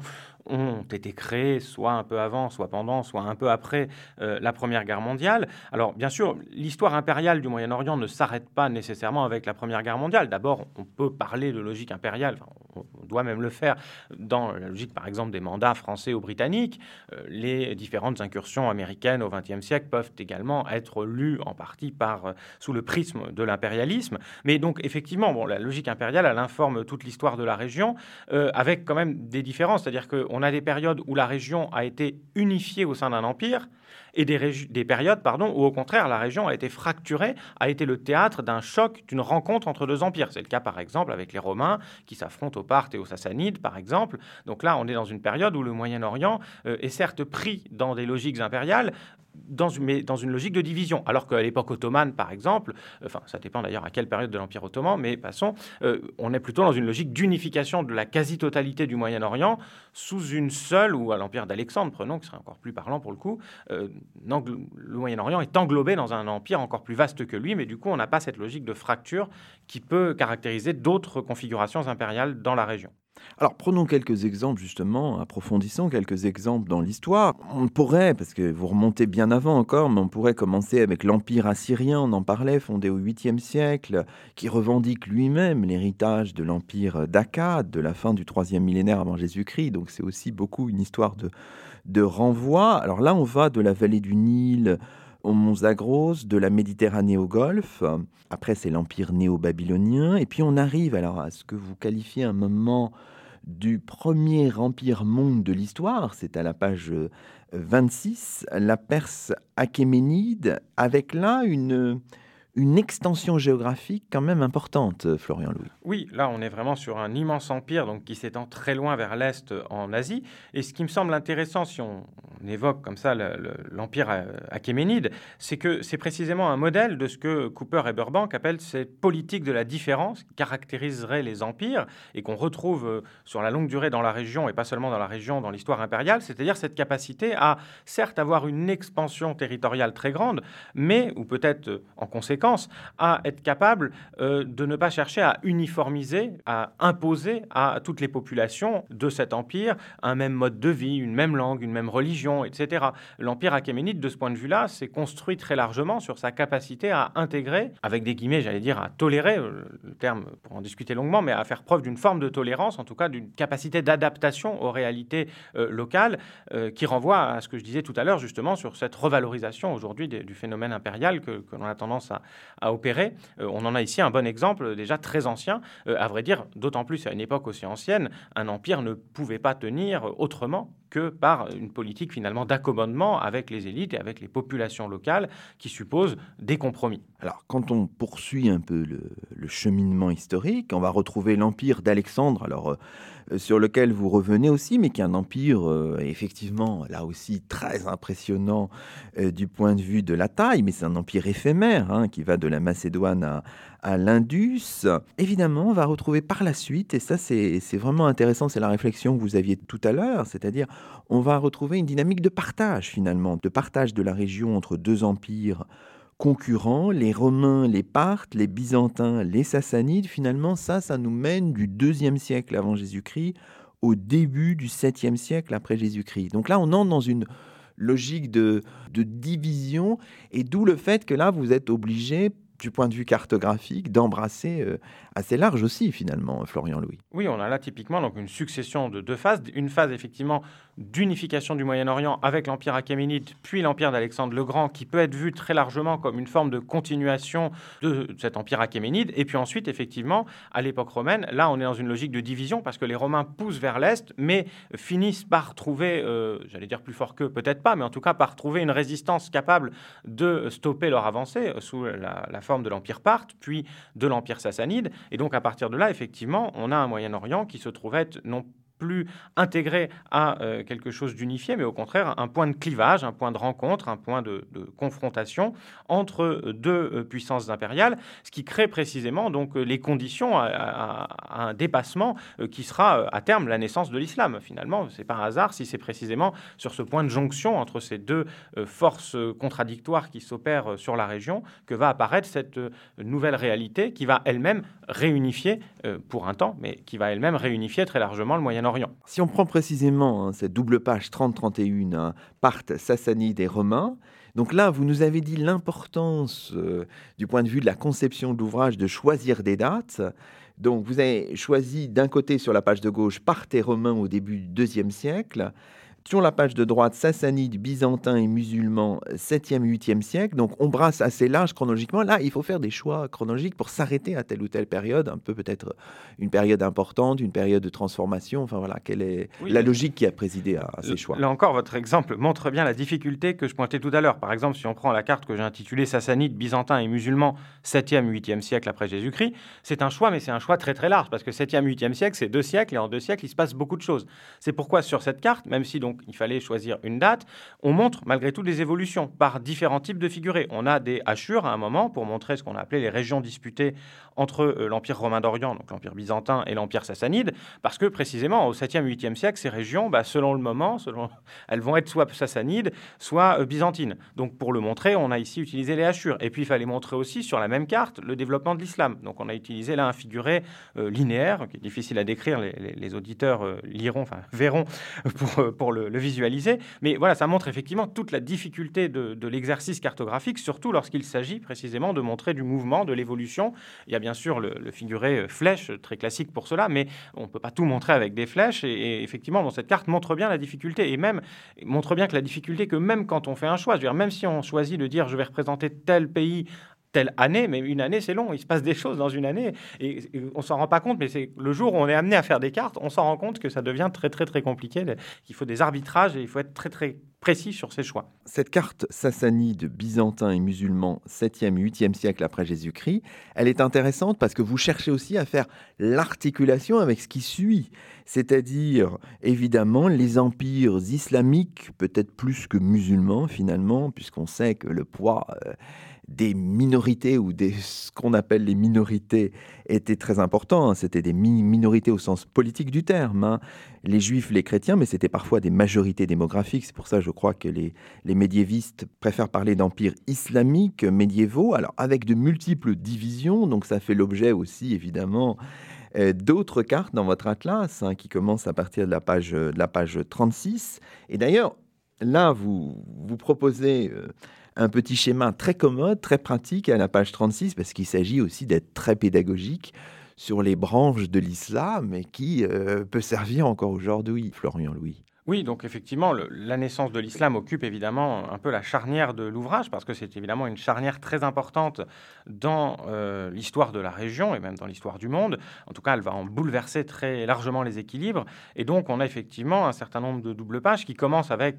ont été créées soit un peu avant, soit pendant, soit un peu après euh, la Première Guerre mondiale. Alors bien sûr, l'histoire impériale du Moyen-Orient ne s'arrête pas nécessairement avec la Première Guerre mondiale. D'abord, on peut parler de logique impériale, on doit même le faire dans la logique par exemple des mandats français ou britanniques. Euh, les différentes incursions américaines au XXe siècle peuvent également être lues en partie par, euh, sous le prisme de l'impérialisme. Mais donc effectivement, bon, la logique impériale, elle informe toute l'histoire de la région avec quand même des différences. C'est-à-dire qu'on on a des périodes où la région a été unifiée au sein d'un empire et des, périodes pardon, où au contraire la région a été fracturée, a été le théâtre d'un choc, d'une rencontre entre deux empires. C'est le cas par exemple avec les Romains qui s'affrontent aux Parthes et aux Sassanides par exemple. Donc là on est dans une période où le Moyen-Orient euh, est certes pris dans des logiques impériales, dans, mais dans une logique de division. Alors qu'à l'époque ottomane, par exemple, enfin, ça dépend d'ailleurs à quelle période de l'Empire ottoman, mais passons, euh, on est plutôt dans une logique d'unification de la quasi-totalité du Moyen-Orient sous une seule, ou à l'Empire d'Alexandre, prenons, qui serait encore plus parlant pour le coup, euh, le Moyen-Orient est englobé dans un empire encore plus vaste que lui, mais du coup, on n'a pas cette logique de fracture qui peut caractériser d'autres configurations impériales dans la région. Alors prenons quelques exemples justement, approfondissons quelques exemples dans l'histoire. On pourrait, parce que vous remontez bien avant encore, mais on pourrait commencer avec l'Empire assyrien, on en parlait, fondé au 8e siècle, qui revendique lui-même l'héritage de l'Empire d'Akkad, de la fin du 3e millénaire avant Jésus-Christ. Donc c'est aussi beaucoup une histoire de, de renvoi. Alors là, on va de la vallée du Nil aux monts Zagros, de la Méditerranée au Golfe. Après, c'est l'Empire néo-babylonien. Et puis, on arrive alors à ce que vous qualifiez un moment du premier empire monde de l'histoire, c'est à la page 26, la Perse achéménide, avec là une, une extension géographique quand même importante, euh, Florian Louis. Oui, là on est vraiment sur un immense empire donc, qui s'étend très loin vers l'Est en Asie. Et ce qui me semble intéressant, si on, évoque comme ça l'empire euh, achéménide, c'est que c'est précisément un modèle de ce que Cooper et Burbank appellent cette politique de la différence qui caractériserait les empires et qu'on retrouve euh, sur la longue durée dans la région et pas seulement dans la région, dans l'histoire impériale, c'est-à-dire cette capacité à certes avoir une expansion territoriale très grande, mais, ou peut-être en conséquence, à être capable euh, de ne pas chercher à uniformiser, à imposer à toutes les populations de cet empire un même mode de vie, une même langue, une même religion, etc. L'empire achéménide, de ce point de vue-là, s'est construit très largement sur sa capacité à intégrer, avec des guillemets, j'allais dire, à tolérer, euh, le terme pour en discuter longuement, mais à faire preuve d'une forme de tolérance, en tout cas d'une capacité d'adaptation aux réalités euh, locales, qui renvoie à ce que je disais tout à l'heure, justement, sur cette revalorisation aujourd'hui du phénomène impérial que, que l'on a tendance à, à opérer. Euh, on en a ici un bon exemple déjà très ancien. Euh, à vrai dire, d'autant plus à une époque aussi ancienne, un empire ne pouvait pas tenir autrement que par une politique finalement d'accommodement avec les élites et avec les populations locales qui suppose des compromis. Alors quand on poursuit un peu le, cheminement historique, on va retrouver l'empire d'Alexandre, alors euh, sur lequel vous revenez aussi, mais qui est un empire euh, effectivement là aussi très impressionnant euh, du point de vue de la taille, mais c'est un empire éphémère hein, qui va de la Macédoine à, à l'Indus. Évidemment, on va retrouver par la suite, et ça c'est vraiment intéressant, c'est la réflexion que vous aviez tout à l'heure, c'est-à-dire on va retrouver une dynamique de partage finalement, de partage de la région entre deux empires concurrents, les Romains, les Parthes, les Byzantins, les Sassanides. Finalement, ça, ça nous mène du deuxième siècle avant Jésus-Christ au début du septième siècle après Jésus-Christ. Donc là, on entre dans une logique de, de division, et d'où le fait que là, vous êtes obligé du point de vue cartographique, d'embrasser euh, assez large aussi, finalement, Florian Louis. Oui, on a là typiquement donc, une succession de deux phases. Une phase, effectivement, d'unification du Moyen-Orient avec l'Empire achéménide, puis l'Empire d'Alexandre le Grand, qui peut être vu très largement comme une forme de continuation de cet Empire achéménide. Et puis ensuite, effectivement, à l'époque romaine, là, on est dans une logique de division parce que les Romains poussent vers l'Est, mais finissent par trouver, euh, j'allais dire plus fort qu'eux, peut-être pas, mais en tout cas par trouver une résistance capable de stopper leur avancée euh, sous la, la forme de l'Empire parthe, puis de l'Empire sassanide. Et donc, à partir de là, effectivement, on a un Moyen-Orient qui se trouve être non plus intégré à euh, quelque chose d'unifié, mais au contraire un point de clivage, un point de rencontre, un point de, confrontation entre deux puissances impériales, ce qui crée précisément donc les conditions à, un dépassement qui sera à terme la naissance de l'islam. Finalement, c'est pas un hasard si c'est précisément sur ce point de jonction entre ces deux forces contradictoires qui s'opèrent sur la région que va apparaître cette nouvelle réalité qui va elle-même réunifier pour un temps, mais qui va elle-même réunifier très largement le Moyen-Orient. Si on prend précisément hein, cette double page 30-31, hein, Parthes, Sassanides et Romains, donc là, vous nous avez dit l'importance euh, du point de vue de la conception de l'ouvrage de choisir des dates. Donc vous avez choisi d'un côté sur la page de gauche Parthes et Romains au début du IIe siècle, sur la page de droite, Sassanides, Byzantins et musulmans, 7e, 8e siècle. Donc on brasse assez large chronologiquement. Là, il faut faire des choix chronologiques pour s'arrêter à telle ou telle période, un peu peut-être une période importante, une période de transformation. Enfin voilà, quelle est la logique qui a présidé à, ces choix? Là encore, votre exemple montre bien la difficulté que je pointais tout à l'heure. Par exemple, si on prend la carte que j'ai intitulée Sassanides, Byzantins et musulmans, 7e, 8e siècle après Jésus-Christ, c'est un choix, mais c'est un choix très très large parce que 7e, 8e siècle, c'est deux siècles et en deux siècles, il se passe beaucoup de choses. C'est pourquoi sur cette carte, même si donc il fallait choisir une date, on montre malgré tout des évolutions par différents types de figurés. On a des hachures à un moment pour montrer ce qu'on a appelé les régions disputées entre euh, l'Empire romain d'Orient, donc l'Empire byzantin, et l'Empire sassanide, parce que précisément au 7e, 8e siècle, ces régions, bah, selon le moment, selon, elles vont être soit sassanides, soit euh, byzantines. Donc pour le montrer, on a ici utilisé les hachures. Et puis il fallait montrer aussi sur la même carte le développement de l'islam. Donc on a utilisé là un figuré euh, linéaire, qui est difficile à décrire, les, auditeurs liront, enfin verront pour, pour le, le, visualiser. Mais voilà, ça montre effectivement toute la difficulté de, de l'exercice cartographique, surtout lorsqu'il s'agit précisément de montrer du mouvement, de l'évolution. Il y a bien sûr le, figuré euh, flèche, très classique pour cela, mais on ne peut pas tout montrer avec des flèches. Et, effectivement, dans cette carte montre bien la difficulté, et même montre bien que la difficulté, que même quand on fait un choix, je veux dire, même si on choisit de dire je vais représenter tel pays telle année, mais une année c'est long, il se passe des choses dans une année et, on s'en rend pas compte, mais c'est le jour où on est amené à faire des cartes, on s'en rend compte que ça devient très très très compliqué, qu'il faut des arbitrages et il faut être très très précis sur ses choix. Cette carte sassanide, byzantin et musulman 7e, 8e siècle après Jésus-Christ, elle est intéressante parce que vous cherchez aussi à faire l'articulation avec ce qui suit, c'est-à-dire évidemment les empires islamiques, peut-être plus que musulmans finalement, puisqu'on sait que le poids... Euh, des minorités ou des ce qu'on appelle les minorités était très important. Hein. C'était des minorités au sens politique du terme. Hein. Les juifs, les chrétiens, mais c'était parfois des majorités démographiques. C'est pour ça, je crois, que les, les médiévistes préfèrent parler d'empires islamiques médiévaux, alors avec de multiples divisions. Donc ça fait l'objet aussi, évidemment, euh, d'autres cartes dans votre atlas hein, qui commencent à partir de la page, de la page 36. Et d'ailleurs, là, vous, vous proposez... Euh, un petit schéma très commode, très pratique à la page 36, parce qu'il s'agit aussi d'être très pédagogique sur les branches de l'islam et qui euh, peut servir encore aujourd'hui, Florian Louis. Oui, donc effectivement, la naissance de l'islam occupe évidemment un peu la charnière de l'ouvrage, parce que c'est évidemment une charnière très importante dans euh, l'histoire de la région et même dans l'histoire du monde. En tout cas, elle va en bouleverser très largement les équilibres. Et donc, on a effectivement un certain nombre de doubles pages qui commencent avec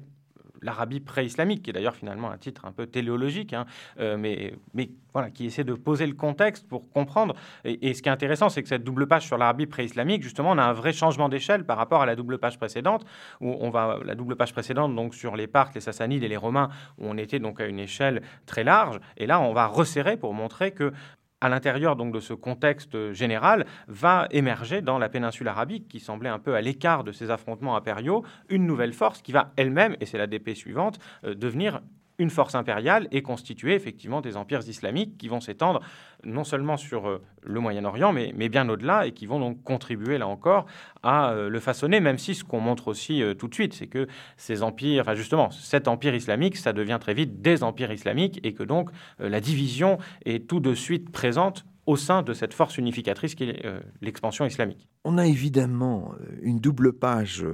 l'Arabie pré-islamique, qui est d'ailleurs finalement un titre un peu téléologique, hein, euh, mais, mais voilà, qui essaie de poser le contexte pour comprendre. Et, ce qui est intéressant, c'est que cette double page sur l'Arabie pré-islamique, justement, on a un vrai changement d'échelle par rapport à la double page précédente, où on va la double page précédente, donc sur les Parthes, les Sassanides et les Romains, où on était donc à une échelle très large, et là, on va resserrer pour montrer que à l'intérieur donc de ce contexte général, va émerger dans la péninsule arabique, qui semblait un peu à l'écart de ces affrontements impériaux, une nouvelle force qui va elle-même, et c'est la DP suivante, euh, devenir une force impériale et constituer effectivement des empires islamiques qui vont s'étendre non seulement sur euh, le Moyen-Orient, mais, bien au-delà, et qui vont donc contribuer, là encore, à euh, le façonner, même si ce qu'on montre aussi euh, tout de suite, c'est que ces empires, justement, cet empire islamique, ça devient très vite des empires islamiques, et que donc la division est tout de suite présente au sein de cette force unificatrice qui est l'expansion islamique. On a évidemment une double page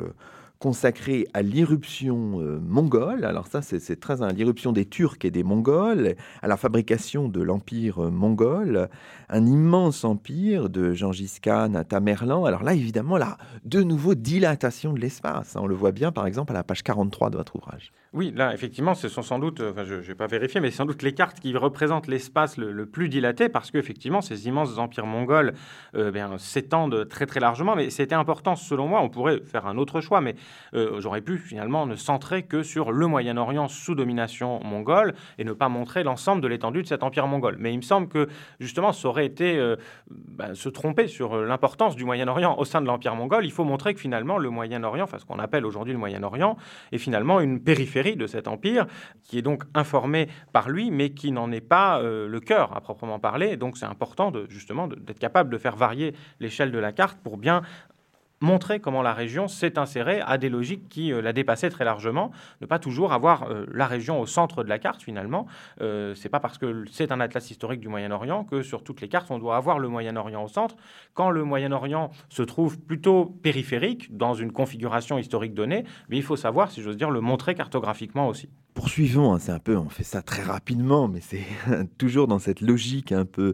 consacré à l'irruption euh, mongole. Alors ça, c'est très à l'irruption des Turcs et des Mongols, à la fabrication de l'empire euh, mongol, un immense empire de Gengis Khan à Tamerlan. Alors là, évidemment, là, de nouveau dilatation de l'espace. Hein. On le voit bien, par exemple, à la page 43 de votre ouvrage. Oui, là, effectivement, ce sont sans doute, enfin, je ne vais pas vérifier, mais sans doute les cartes qui représentent l'espace le, plus dilaté, parce qu'effectivement, ces immenses empires mongols euh, s'étendent très très largement. Mais c'était important, selon moi, on pourrait faire un autre choix, mais euh, j'aurais pu finalement ne centrer que sur le Moyen-Orient sous domination mongole et ne pas montrer l'ensemble de l'étendue de cet empire mongol. Mais il me semble que justement, ça aurait été euh, bah, se tromper sur l'importance du Moyen-Orient au sein de l'empire mongol. Il faut montrer que finalement, le Moyen-Orient, enfin ce qu'on appelle aujourd'hui le Moyen-Orient, est finalement une périphérie de cet empire, qui est donc informé par lui, mais qui n'en est pas euh, le cœur à proprement parler. Donc c'est important de, justement d'être capable de faire varier l'échelle de la carte pour bien montrer comment la région s'est insérée à des logiques qui euh, la dépassaient très largement. Ne pas toujours avoir euh, la région au centre de la carte, finalement. Euh, c'est pas parce que c'est un atlas historique du Moyen-Orient que sur toutes les cartes, on doit avoir le Moyen-Orient au centre. Quand le Moyen-Orient se trouve plutôt périphérique dans une configuration historique donnée, mais il faut savoir, si j'ose dire, le montrer cartographiquement aussi. Poursuivons, hein, c'est peu, on fait ça très rapidement, mais c'est toujours dans cette logique un peu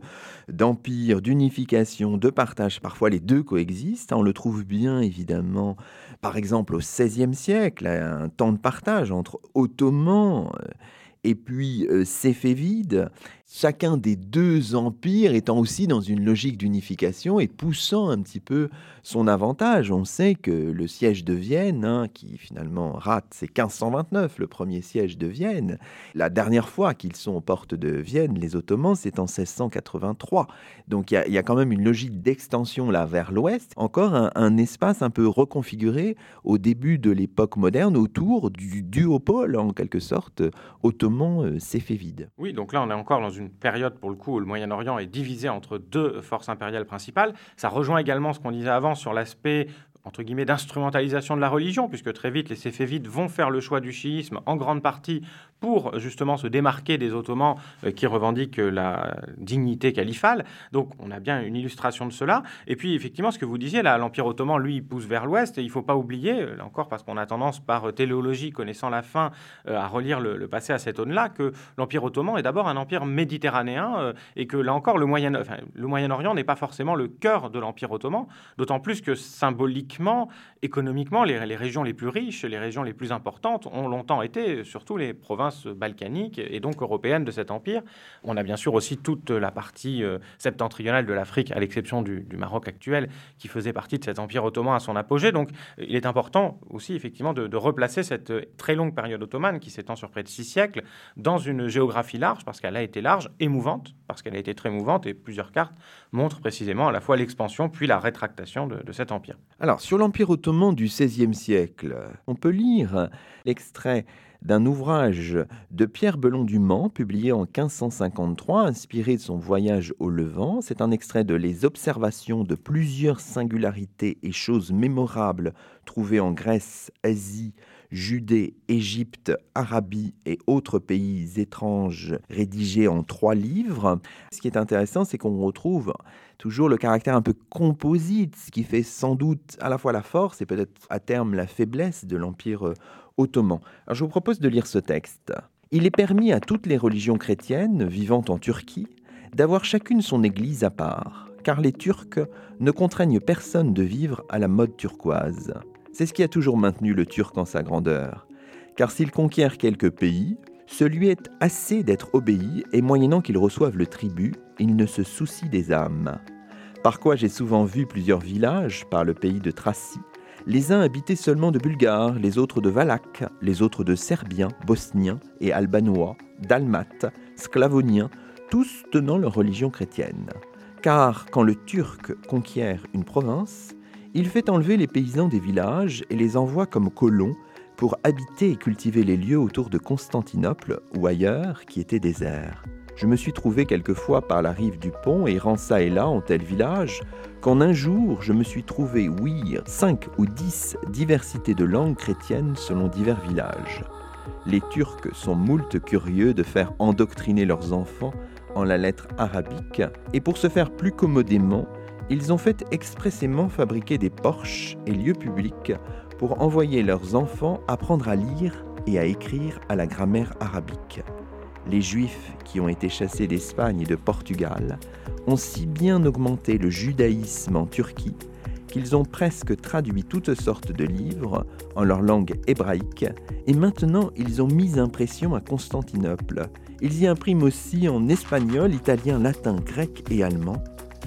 d'empire, d'unification, de partage. Parfois les deux coexistent. On le trouve bien évidemment, par exemple au XVIe siècle, un temps de partage entre ottomans euh, et puis euh, chacun des deux empires étant aussi dans une logique d'unification et poussant un petit peu son avantage. On sait que le siège de Vienne, hein, qui finalement rate, c'est 1529, le premier siège de Vienne. La dernière fois qu'ils sont aux portes de Vienne, les Ottomans, c'est en 1683. Donc il y, a quand même une logique d'extension là vers l'ouest, encore un, espace un peu reconfiguré au début de l'époque moderne autour du duopole, en quelque sorte, ottoman-céphévide. Oui, donc là on est encore dans une une période, pour le coup, où le Moyen-Orient est divisé entre deux forces impériales principales. Ça rejoint également ce qu'on disait avant sur l'aspect entre guillemets, d'instrumentalisation de la religion, puisque très vite, les Séfévides vont faire le choix du chiisme, en grande partie pour justement se démarquer des Ottomans euh, qui revendiquent la dignité califale. Donc, on a bien une illustration de cela. Et puis, effectivement, ce que vous disiez, là, l'Empire ottoman, lui, pousse vers l'ouest, et il ne faut pas oublier, euh, là encore, parce qu'on a tendance, par téléologie, connaissant la fin, euh, à relire le, passé à cette aune-là, que l'Empire ottoman est d'abord un empire méditerranéen, et que là encore, le Moyen-Orient Moyen n'est pas forcément le cœur de l'Empire ottoman, d'autant plus que symboliquement, économiquement, les, régions les plus riches, les régions les plus importantes ont longtemps été surtout les provinces balkaniques et donc européennes de cet empire. On a bien sûr aussi toute la partie euh, septentrionale de l'Afrique, à l'exception du, Maroc actuel, qui faisait partie de cet empire ottoman à son apogée. Donc il est important aussi effectivement de, replacer cette très longue période ottomane qui s'étend sur près de six siècles dans une géographie large, parce qu'elle a été large, émouvante, parce qu'elle a été très mouvante, et plusieurs cartes montrent précisément à la fois l'expansion puis la rétractation de, de cet empire. Alors sur l'Empire ottoman du XVIe siècle, on peut lire l'extrait d'un ouvrage de Pierre Belon du Mans, publié en 1553, inspiré de son voyage au Levant. C'est un extrait de Les observations de plusieurs singularités et choses mémorables trouvées en Grèce, Asie, Judée, Égypte, Arabie et autres pays étranges, rédigé en trois livres. Ce qui est intéressant, c'est qu'on retrouve toujours le caractère un peu composite, ce qui fait sans doute à la fois la force et peut-être à terme la faiblesse de l'Empire euh, ottoman. Je vous propose de lire ce texte. Il est permis à toutes les religions chrétiennes vivant en Turquie d'avoir chacune son église à part, car les Turcs ne contraignent personne de vivre à la mode turquoise. C'est ce qui a toujours maintenu le Turc en sa grandeur. Car s'il conquiert quelques pays, celui est assez d'être obéi, et moyennant qu'il reçoive le tribut, il ne se soucie des âmes. Par quoi j'ai souvent vu plusieurs villages, par le pays de Thracie, les uns habités seulement de Bulgares, les autres de Valaques, les autres de Serbiens, Bosniens et Albanois, Dalmates, Sclavoniens, tous tenant leur religion chrétienne. Car quand le Turc conquiert une province, il fait enlever les paysans des villages et les envoie comme colons pour habiter et cultiver les lieux autour de Constantinople ou ailleurs qui étaient déserts. Je me suis trouvé quelquefois par la rive du pont, errant ça et là en tel village, qu'en un jour je me suis trouvé ouïr cinq ou dix diversités de langues chrétiennes selon divers villages. Les Turcs sont moult curieux de faire endoctriner leurs enfants en la lettre arabique, et pour se faire plus commodément, ils ont fait expressément fabriquer des porches et lieux publics pour envoyer leurs enfants apprendre à lire et à écrire à la grammaire arabique. Les Juifs qui ont été chassés d'Espagne et de Portugal ont si bien augmenté le judaïsme en Turquie qu'ils ont presque traduit toutes sortes de livres en leur langue hébraïque, et maintenant ils ont mis impression à Constantinople. Ils y impriment aussi en espagnol, italien, latin, grec et allemand,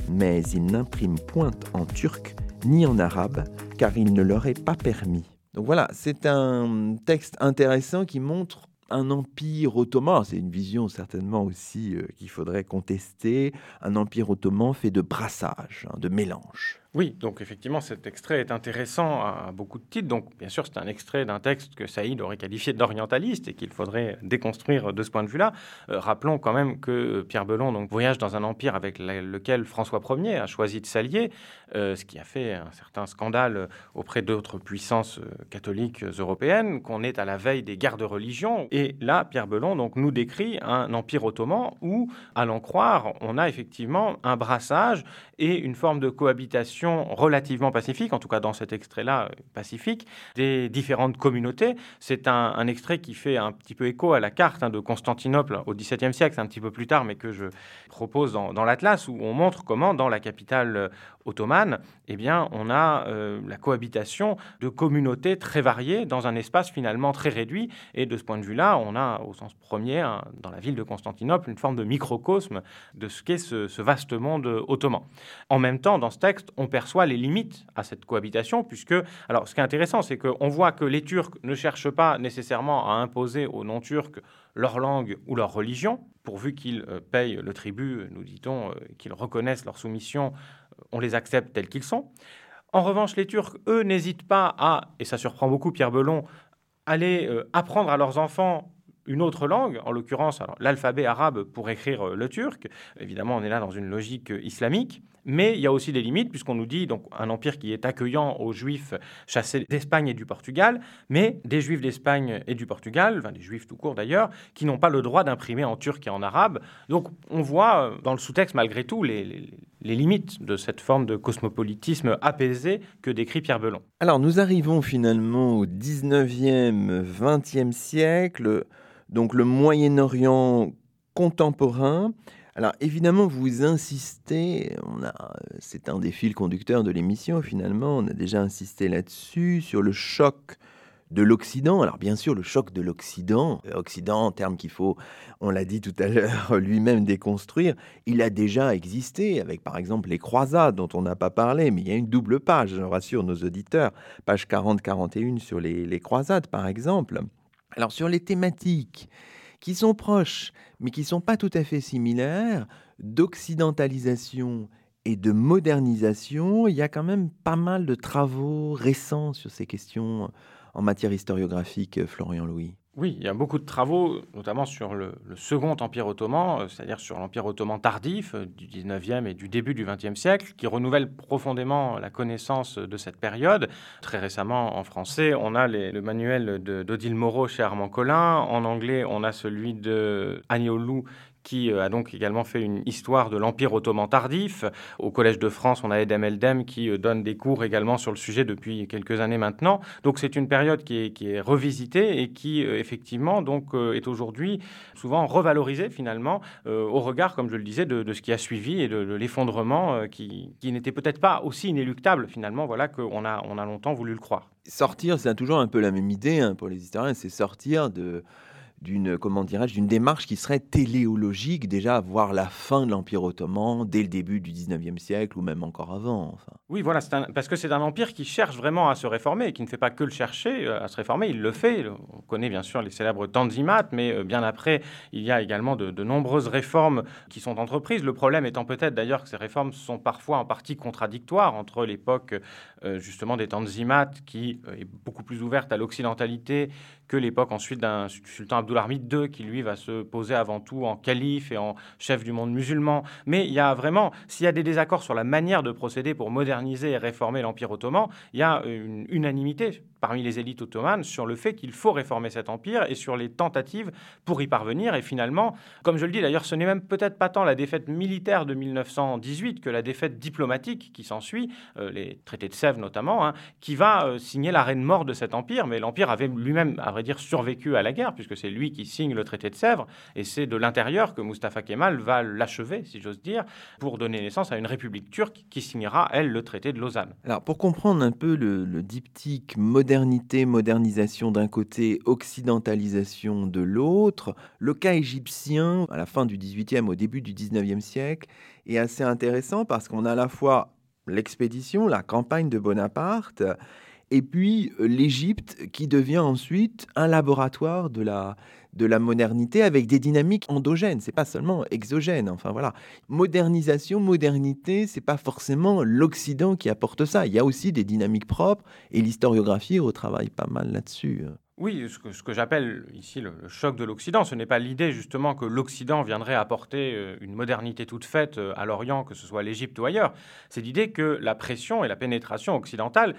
mais ils n'impriment point en turc ni en arabe, car il ne leur est pas permis. Donc voilà, c'est un texte intéressant qui montre un empire ottoman, c'est une vision certainement aussi euh, qu'il faudrait contester, un empire ottoman fait de brassage, hein, de mélange. Oui, donc effectivement, cet extrait est intéressant à beaucoup de titres. Donc, bien sûr, c'est un extrait d'un texte que Saïd aurait qualifié d'orientaliste et qu'il faudrait déconstruire de ce point de vue-là. Euh, rappelons quand même que Pierre Belon donc, voyage dans un empire avec lequel François Ier a choisi de s'allier, euh, ce qui a fait un certain scandale auprès d'autres puissances euh, catholiques européennes, qu'on est à la veille des guerres de religion. Et là, Pierre Belon donc, nous décrit un empire ottoman où, à l'en croire, on a effectivement un brassage et une forme de cohabitation relativement pacifique, en tout cas dans cet extrait-là euh, pacifique, des différentes communautés. C'est un, extrait qui fait un petit peu écho à la carte hein, de Constantinople au XVIIe siècle, un petit peu plus tard, mais que je propose dans, dans l'Atlas, où on montre comment dans la capitale euh, ottomane, eh bien, on a euh, la cohabitation de communautés très variées dans un espace finalement très réduit. Et de ce point de vue-là, on a, au sens premier, dans la ville de Constantinople, une forme de microcosme de ce qu'est ce, ce vaste monde ottoman. En même temps, dans ce texte, on perçoit les limites à cette cohabitation, puisque, alors, ce qui est intéressant, c'est qu'on voit que les Turcs ne cherchent pas nécessairement à imposer aux non-turcs leur langue ou leur religion, pourvu qu'ils euh, payent le tribut, nous dit-on, euh, qu'ils reconnaissent leur soumission, on les accepte tels qu'ils sont. En revanche, les Turcs, eux, n'hésitent pas à, et ça surprend beaucoup Pierre Belon, aller euh, apprendre à leurs enfants une autre langue, en l'occurrence l'alphabet arabe pour écrire le turc. Évidemment, on est là dans une logique islamique. Mais il y a aussi des limites, puisqu'on nous dit donc un empire qui est accueillant aux juifs chassés d'Espagne et du Portugal, mais des juifs d'Espagne et du Portugal, des juifs tout court d'ailleurs, qui n'ont pas le droit d'imprimer en turc et en arabe. Donc on voit euh, dans le sous-texte malgré tout les, les, limites de cette forme de cosmopolitisme apaisé que décrit Pierre Belon. Alors nous arrivons finalement au 19e, 20e siècle, donc le Moyen-Orient contemporain. Alors évidemment, vous insistez, c'est un des fils conducteurs de l'émission finalement, on a déjà insisté là-dessus, sur le choc de l'Occident. Alors bien sûr, le choc de l'Occident, euh, Occident, terme qu'il faut, on l'a dit tout à l'heure, lui-même déconstruire, il a déjà existé avec par exemple les croisades dont on n'a pas parlé, mais il y a une double page, je rassure nos auditeurs, page 40-41 sur les, les croisades par exemple. Alors sur les thématiques, qui sont proches, mais qui ne sont pas tout à fait similaires, d'occidentalisation et de modernisation, il y a quand même pas mal de travaux récents sur ces questions en matière historiographique, Florian Louis. Oui, il y a beaucoup de travaux, notamment sur le, second empire ottoman, euh, c'est-à-dire sur l'empire ottoman tardif euh, du 19e et du début du 20e siècle, qui renouvelle profondément la connaissance de cette période. Très récemment, en français, on a le manuel d'Odile Moreau chez Armand Collin. En anglais, on a celui de Agnolou qui euh, a donc également fait une histoire de l'Empire ottoman tardif. Au Collège de France, on a Edem Eldem qui euh, donne des cours également sur le sujet depuis quelques années maintenant. Donc c'est une période qui est, qui est, revisitée et qui euh, effectivement donc est aujourd'hui souvent revalorisée finalement au regard, comme je le disais, de, ce qui a suivi et de, l'effondrement qui, qui n'était peut-être pas aussi inéluctable finalement, voilà qu'on a, on a longtemps voulu le croire. Sortir, c'est toujours un peu la même idée hein, pour les historiens, c'est sortir de d'une comment dirais-je d'une démarche qui serait téléologique déjà voir la fin de l'empire ottoman dès le début du 19e siècle ou même encore avant enfin. Oui voilà parce que c'est un empire qui cherche vraiment à se réformer et qui ne fait pas que le chercher euh, à se réformer il le fait on connaît bien sûr les célèbres tanzimat mais euh, bien après il y a également de, nombreuses réformes qui sont entreprises le problème étant peut-être d'ailleurs que ces réformes sont parfois en partie contradictoires entre l'époque justement des tanzimat qui est beaucoup plus ouverte à l'occidentalité que l'époque ensuite d'un sultan Abdul Abdulhamid II, qui lui va se poser avant tout en calife et en chef du monde musulman. Mais il y a vraiment, s'il y a des désaccords sur la manière de procéder pour moderniser et réformer l'Empire ottoman, il y a une unanimité parmi les élites ottomanes sur le fait qu'il faut réformer cet empire et sur les tentatives pour y parvenir. Et finalement, comme je le dis d'ailleurs, ce n'est même peut-être pas tant la défaite militaire de 1918 que la défaite diplomatique qui s'ensuit, euh, les traités de Sèvres notamment, hein, qui va euh, signer l'arrêt de mort de cet empire. Mais l'empire avait lui-même, à vrai dire, survécu à la guerre, puisque c'est lui qui signe le traité de Sèvres, et c'est de l'intérieur que Mustafa Kemal va l'achever, si j'ose dire, pour donner naissance à une république turque qui signera, elle, le traité de Lausanne. Alors, pour comprendre un peu le, diptyque modernité, modernisation d'un côté, occidentalisation de l'autre. Le cas égyptien, à la fin du XVIIIe, au début du XIXe siècle, est assez intéressant parce qu'on a à la fois l'expédition, la campagne de Bonaparte, et puis l'Égypte qui devient ensuite un laboratoire de la, de la modernité avec des dynamiques endogènes, c'est pas seulement exogène. Enfin voilà, modernisation, modernité, c'est pas forcément l'Occident qui apporte ça. Il y a aussi des dynamiques propres et l'historiographie retravaille pas mal là-dessus. Oui, ce que, j'appelle ici le, choc de l'Occident, ce n'est pas l'idée justement que l'Occident viendrait apporter euh, une modernité toute faite euh, à l'Orient, que ce soit l'Égypte ou ailleurs. C'est l'idée que la pression et la pénétration occidentale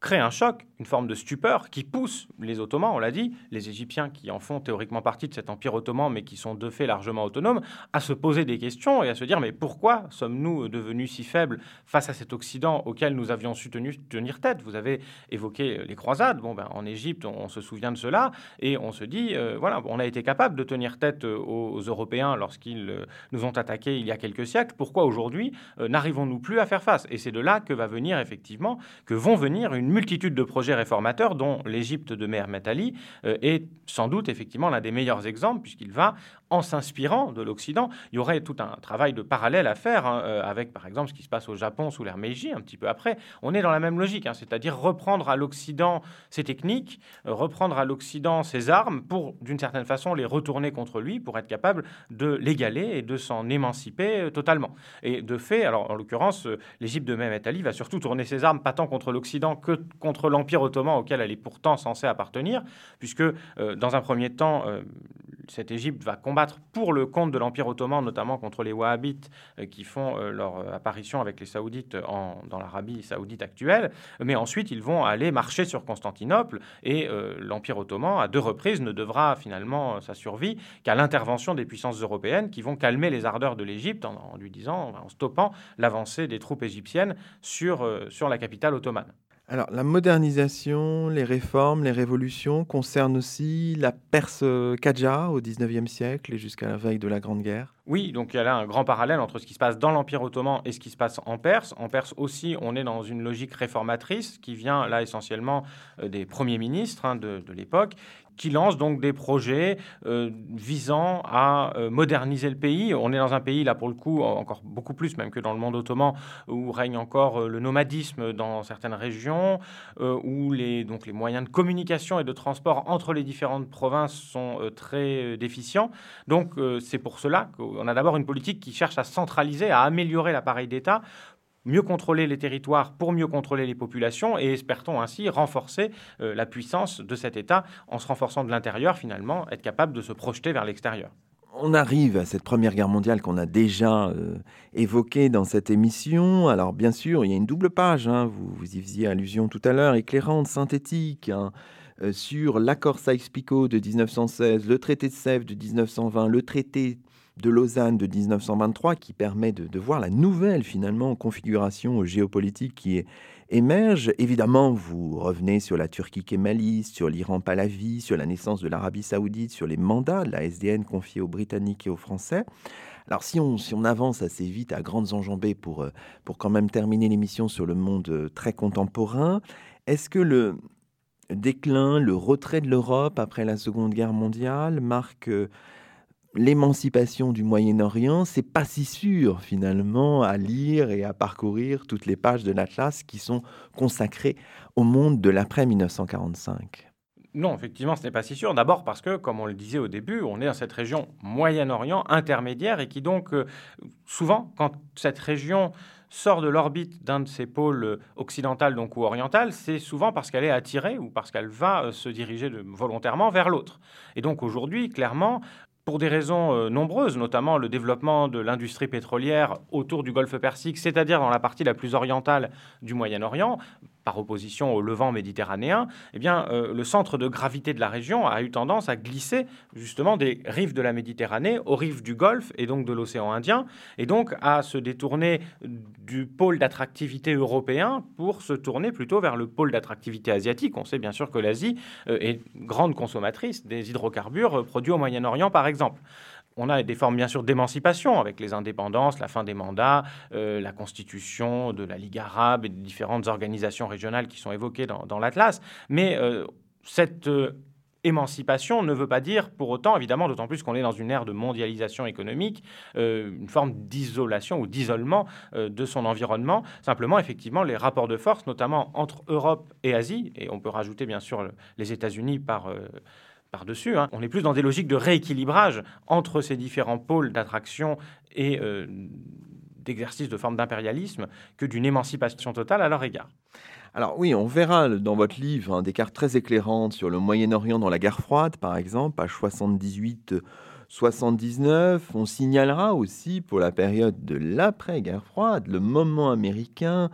crée un choc, une forme de stupeur qui pousse les Ottomans, on l'a dit, les Égyptiens qui en font théoriquement partie de cet empire ottoman, mais qui sont de fait largement autonomes, à se poser des questions et à se dire mais pourquoi sommes-nous devenus si faibles face à cet Occident auquel nous avions su tenir tête? Vous avez évoqué les croisades. Bon, ben, en Égypte, on, se souvient de cela et on se dit euh, voilà, on a été capable de tenir tête euh, aux, Européens lorsqu'ils euh, nous ont attaqués il y a quelques siècles. Pourquoi aujourd'hui n'arrivons-nous plus à faire face? Et c'est de là que va venir effectivement, que vont venir une multitude de projets réformateurs, dont l'Égypte de Mehemet Ali euh, est sans doute effectivement l'un des meilleurs exemples, puisqu'il va en s'inspirant de l'Occident. Il y aurait tout un travail de parallèle à faire hein, euh, avec, par exemple, ce qui se passe au Japon sous l'ère Meiji, un petit peu après. On est dans la même logique, hein, c'est-à-dire reprendre à l'Occident ses techniques, euh, reprendre à l'Occident ses armes pour, d'une certaine façon, les retourner contre lui, pour être capable de l'égaler et de s'en émanciper totalement. Et de fait, alors en l'occurrence, l'Égypte de Mehmet Ali va surtout tourner ses armes, pas tant contre l'Occident que contre l'Empire ottoman auquel elle est pourtant censée appartenir, puisque dans un premier temps, cette Égypte va combattre pour le compte de l'Empire ottoman, notamment contre les Wahhabites euh, qui font euh, leur euh, apparition avec les Saoudites dans l'Arabie saoudite actuelle. Mais ensuite, ils vont aller marcher sur Constantinople et l'Empire ottoman, à deux reprises, ne devra finalement sa survie qu'à l'intervention des puissances européennes qui vont calmer les ardeurs de l'Égypte en, lui disant, en stoppant l'avancée des troupes égyptiennes sur, sur la capitale ottomane. Alors, la modernisation, les réformes, les révolutions concernent aussi la Perse Kadja au XIXe siècle et jusqu'à la veille de la Grande Guerre. Oui, donc il y a là un grand parallèle entre ce qui se passe dans l'Empire ottoman et ce qui se passe en Perse. En Perse aussi, on est dans une logique réformatrice qui vient là essentiellement euh, des premiers ministres hein, de l'époque qui lance donc des projets euh, visant à euh, moderniser le pays. On est dans un pays, là pour le coup, encore beaucoup plus même que dans le monde ottoman, où règne encore euh, le nomadisme dans certaines régions, où les, les moyens de communication et de transport entre les différentes provinces sont très déficients. Donc c'est pour cela qu'on a d'abord une politique qui cherche à centraliser, à améliorer l'appareil d'État mieux contrôler les territoires pour mieux contrôler les populations et espère-t-on ainsi renforcer euh, la puissance de cet État en se renforçant de l'intérieur finalement, être capable de se projeter vers l'extérieur? On arrive à cette Première Guerre mondiale qu'on a déjà euh, évoquée dans cette émission. Alors bien sûr, il y a une double page, hein. vous, vous, y faisiez allusion tout à l'heure, éclairante, synthétique, hein, euh, sur l'accord Sykes-Picot de 1916, le traité de Sèvres de 1920, le traité de Lausanne de 1923 qui permet de, voir la nouvelle finalement configuration géopolitique qui émerge. Évidemment, vous revenez sur la Turquie kémaliste, sur l'Iran Pahlavi, sur la naissance de l'Arabie saoudite, sur les mandats de la SDN confiés aux Britanniques et aux Français. Alors si on, si on avance assez vite à grandes enjambées pour, euh, pour quand même terminer l'émission sur le monde euh, très contemporain, est-ce que le déclin, le retrait de l'Europe après la Seconde Guerre mondiale marque euh, l'émancipation du Moyen-Orient, c'est pas si sûr finalement à lire et à parcourir toutes les pages de l'Atlas qui sont consacrées au monde de l'après 1945. Non, effectivement, ce n'est pas si sûr. D'abord parce que, comme on le disait au début, on est dans cette région Moyen-Orient intermédiaire et qui donc, euh, souvent, quand cette région sort de l'orbite d'un de ces pôles occidental donc ou oriental, c'est souvent parce qu'elle est attirée ou parce qu'elle va se diriger volontairement vers l'autre. Et donc aujourd'hui, clairement, pour des raisons euh, nombreuses, notamment le développement de l'industrie pétrolière autour du golfe Persique, c'est-à-dire dans la partie la plus orientale du Moyen-Orient, par opposition au Levant méditerranéen, eh bien, euh, le centre de gravité de la région a eu tendance à glisser justement des rives de la Méditerranée aux rives du Golfe et donc de l'océan Indien, et donc à se détourner du pôle d'attractivité européen pour se tourner plutôt vers le pôle d'attractivité asiatique. On sait bien sûr que l'Asie euh, est grande consommatrice des hydrocarbures euh, produits au Moyen-Orient, par exemple. On a des formes bien sûr d'émancipation avec les indépendances, la fin des mandats, euh, la constitution de la Ligue arabe et de différentes organisations régionales qui sont évoquées dans, l'Atlas. Mais euh, cette euh, émancipation ne veut pas dire pour autant, évidemment, d'autant plus qu'on est dans une ère de mondialisation économique, une forme d'isolation ou d'isolement de son environnement. Simplement, effectivement, les rapports de force, notamment entre Europe et Asie, et on peut rajouter bien sûr les États-Unis par par-dessus. Hein. On est plus dans des logiques de rééquilibrage entre ces différents pôles d'attraction et euh, d'exercice de forme d'impérialisme que d'une émancipation totale à leur égard. Alors oui, on verra dans votre livre hein, des cartes très éclairantes sur le Moyen-Orient dans la guerre froide, par exemple, page 78. 79, on signalera aussi pour la période de l'après-guerre froide, le moment américain,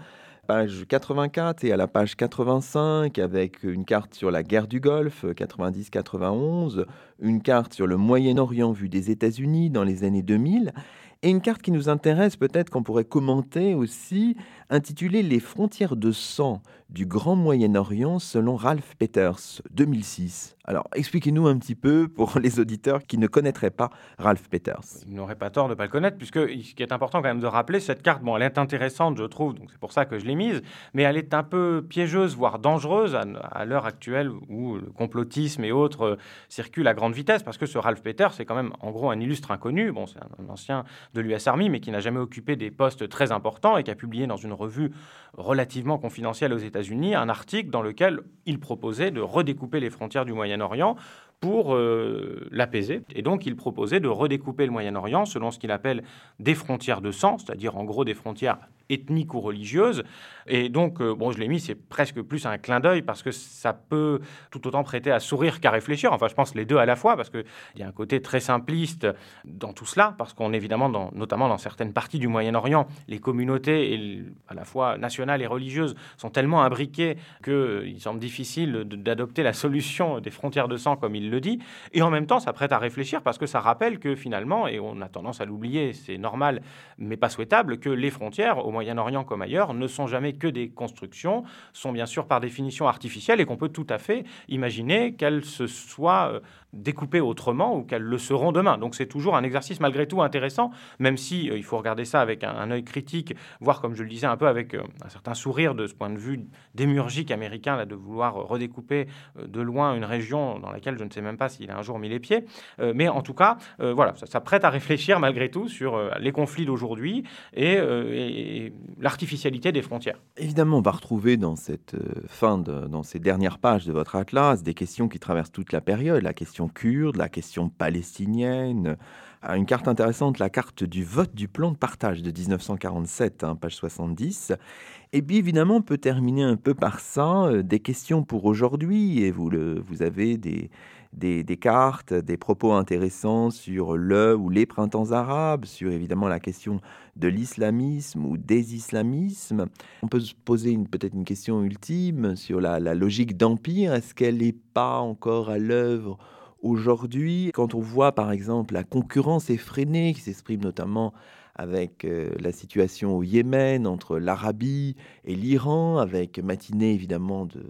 page 84 et à la page 85 avec une carte sur la guerre du Golfe 90-91, une carte sur le Moyen-Orient vu des États-Unis dans les années 2000 et une carte qui nous intéresse peut-être qu'on pourrait commenter aussi, intitulée Les frontières de sang du Grand Moyen-Orient selon Ralph Peters, 2006. Alors, expliquez-nous un petit peu pour les auditeurs qui ne connaîtraient pas Ralph Peters. Ils n'auraient pas tort de ne pas le connaître, puisque ce qui est important quand même de rappeler, cette carte, bon, elle est intéressante, je trouve, donc c'est pour ça que je l'ai mise, mais elle est un peu piégeuse, voire dangereuse à, l'heure actuelle où le complotisme et autres euh, circulent à grande vitesse, parce que ce Ralph Peters, c'est quand même en gros un illustre inconnu, bon, c'est un, ancien de l'US Army, mais qui n'a jamais occupé des postes très importants et qui a publié dans une revue relativement confidentielle aux États-Unis un article dans lequel il proposait de redécouper les frontières du Moyen-Orient pour euh, l'apaiser. Et donc, il proposait de redécouper le Moyen-Orient selon ce qu'il appelle des frontières de sang, c'est-à-dire en gros des frontières ethniques ou religieuses. Et donc, euh, bon, je l'ai mis, c'est presque plus un clin d'œil parce que ça peut tout autant prêter à sourire qu'à réfléchir. Enfin, je pense les deux à la fois parce qu'il y a un côté très simpliste dans tout cela, parce qu'on évidemment, notamment dans certaines parties du Moyen-Orient, les communautés, à la fois nationales et religieuses, sont tellement imbriquées qu'il semble difficile d'adopter la solution des frontières de sang comme il le dit. Et en même temps, ça prête à réfléchir parce que ça rappelle que finalement, et on a tendance à l'oublier, c'est normal, mais pas souhaitable, que les frontières au Moyen-Orient comme ailleurs ne sont jamais que des constructions, sont bien sûr par définition artificielles et qu'on peut tout à fait imaginer qu'elles se soient euh, découpées autrement ou qu'elles le seront demain. Donc c'est toujours un exercice malgré tout intéressant, même si euh, il faut regarder ça avec un, œil critique, voire comme je le disais un peu avec euh, un certain sourire de ce point de vue démurgique américain là, de vouloir redécouper de loin une région dans laquelle je ne sais même pas s'il a un jour mis les pieds. mais en tout cas, voilà, ça, prête à réfléchir malgré tout sur les conflits d'aujourd'hui et l'artificialité des frontières. Évidemment, on va retrouver dans cette euh, fin, dans ces dernières pages de votre atlas, des questions qui traversent toute la période, la question kurde, la question palestinienne, euh, une carte intéressante, la carte du vote du plan de partage de 1947, hein, page 70. Et puis évidemment, on peut terminer un peu par ça, euh, des questions pour aujourd'hui, et vous, le, vous avez des, des, cartes, des propos intéressants sur le ou les printemps arabes, sur évidemment la question de l'islamisme ou des islamismes. On peut se poser peut-être une question ultime sur la, la logique d'empire. Est-ce qu'elle n'est pas encore à l'œuvre aujourd'hui? Quand on voit par exemple la concurrence effrénée qui s'exprime notamment avec euh, la situation au Yémen, entre l'Arabie et l'Iran, avec matinée évidemment de,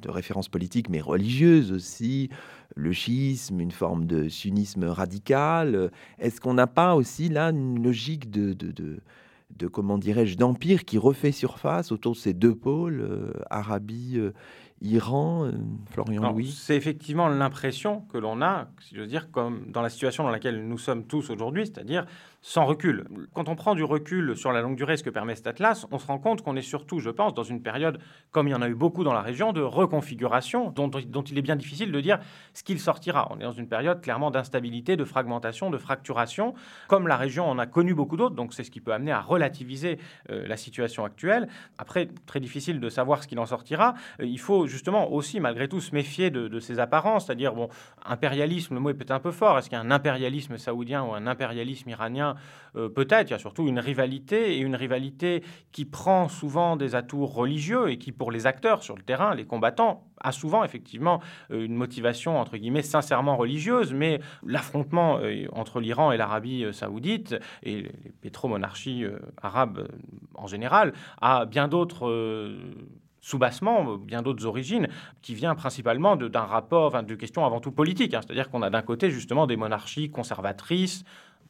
de, références politiques, mais religieuses aussi, le chiisme, une forme de sunnisme radical. Est-ce qu'on n'a pas aussi là une logique de, de comment dirais-je, d'empire qui refait surface autour de ces deux pôles, euh, Arabie, euh, Iran, Florian Louis? C'est effectivement l'impression que l'on a, si je veux dire, comme dans la situation dans laquelle nous sommes tous aujourd'hui, c'est-à-dire sans recul. Quand on prend du recul sur la longue durée, ce que permet cet atlas, on se rend compte qu'on est surtout, je pense, dans une période, comme il y en a eu beaucoup dans la région, de reconfiguration, dont, il est bien difficile de dire ce qu'il sortira. On est dans une période clairement d'instabilité, de fragmentation, de fracturation, comme la région en a connu beaucoup d'autres, donc c'est ce qui peut amener à relativiser euh, la situation actuelle. Après, très difficile de savoir ce qu'il en sortira. Euh, il faut justement aussi, malgré tout, se méfier de, ces apparences, c'est-à-dire, bon, impérialisme, le mot est peut-être un peu fort. Est-ce qu'il y a un impérialisme saoudien ou un impérialisme iranien euh, Peut-être. Il y a surtout une rivalité, et une rivalité qui prend souvent des atours religieux et qui, pour les acteurs sur le terrain, les combattants, a souvent effectivement euh, une motivation entre guillemets sincèrement religieuse, mais l'affrontement euh, entre l'Iran et l'Arabie saoudite et les pétromonarchies arabes en général a bien d'autres sous-bassement, bien d'autres origines, qui vient principalement d'un rapport, de questions avant tout politiques. Hein. C'est-à-dire qu'on a d'un côté justement des monarchies conservatrices,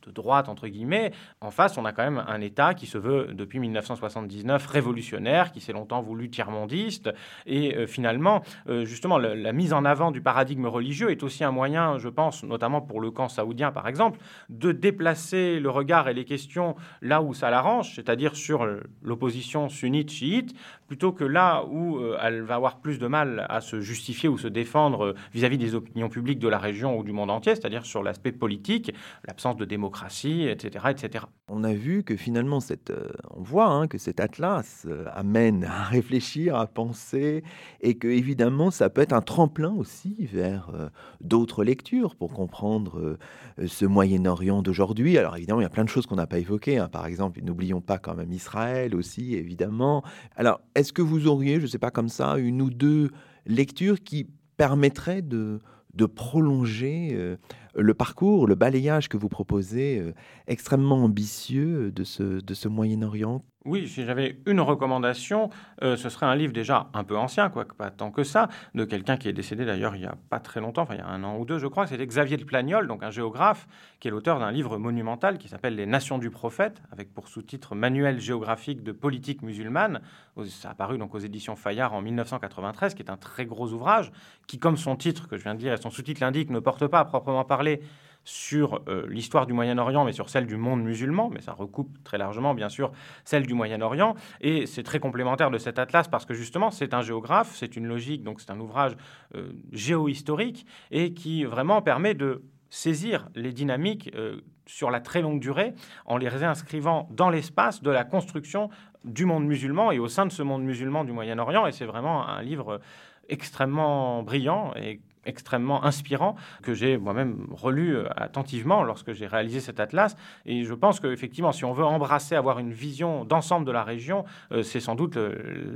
de droite, entre guillemets. En face, on a quand même un État qui se veut, depuis 1979, révolutionnaire, qui s'est longtemps voulu tiers-mondiste. Et euh, finalement, euh, justement, la mise en avant du paradigme religieux est aussi un moyen, je pense, notamment pour le camp saoudien, par exemple, de déplacer le regard et les questions là où ça l'arrange, c'est-à-dire sur l'opposition sunnite-chiite, plutôt que là où euh, elle va avoir plus de mal à se justifier ou se défendre vis-à-vis -vis des opinions publiques de la région ou du monde entier, c'est-à-dire sur l'aspect politique, l'absence de démocratie etc., etc. On a vu que finalement, cette, euh, on voit hein, que cet atlas euh, amène à réfléchir, à penser, et que évidemment, ça peut être un tremplin aussi vers euh, d'autres lectures pour comprendre ce Moyen-Orient d'aujourd'hui. Alors évidemment, il y a plein de choses qu'on n'a pas évoquées. Hein. Par exemple, n'oublions pas quand même Israël aussi, évidemment. Alors, est-ce que vous auriez, je ne sais pas comme ça, une ou deux lectures qui permettraient de, de prolonger le parcours, le balayage que vous proposez, euh, extrêmement ambitieux de ce, de ce Moyen-Orient? Oui, si j'avais une recommandation, euh, ce serait un livre déjà un peu ancien, quoi, pas tant que ça, de quelqu'un qui est décédé d'ailleurs il n'y a pas très longtemps, enfin il y a un an ou deux, je crois. C'était Xavier de Plagnol, donc un géographe, qui est l'auteur d'un livre monumental qui s'appelle Les Nations du Prophète, avec pour sous-titre Manuel géographique de politique musulmane. Ça a apparu donc aux éditions Fayard en 1993, qui est un très gros ouvrage, qui, comme son titre que je viens de lire et son sous-titre l'indique, ne porte pas à proprement parler sur euh, l'histoire du Moyen-Orient, mais sur celle du monde musulman, mais ça recoupe très largement, bien sûr, celle du Moyen-Orient. Et c'est très complémentaire de cet atlas parce que justement, c'est un géographe, c'est une logique, donc c'est un ouvrage euh, géohistorique et qui vraiment permet de saisir les dynamiques euh, sur la très longue durée en les réinscrivant dans l'espace de la construction du monde musulman et au sein de ce monde musulman du Moyen-Orient. Et c'est vraiment un livre extrêmement brillant et extrêmement inspirant que j'ai moi-même relu euh, attentivement lorsque j'ai réalisé cet atlas. Et je pense qu'effectivement, si on veut embrasser, avoir une vision d'ensemble de la région, euh, c'est sans doute euh,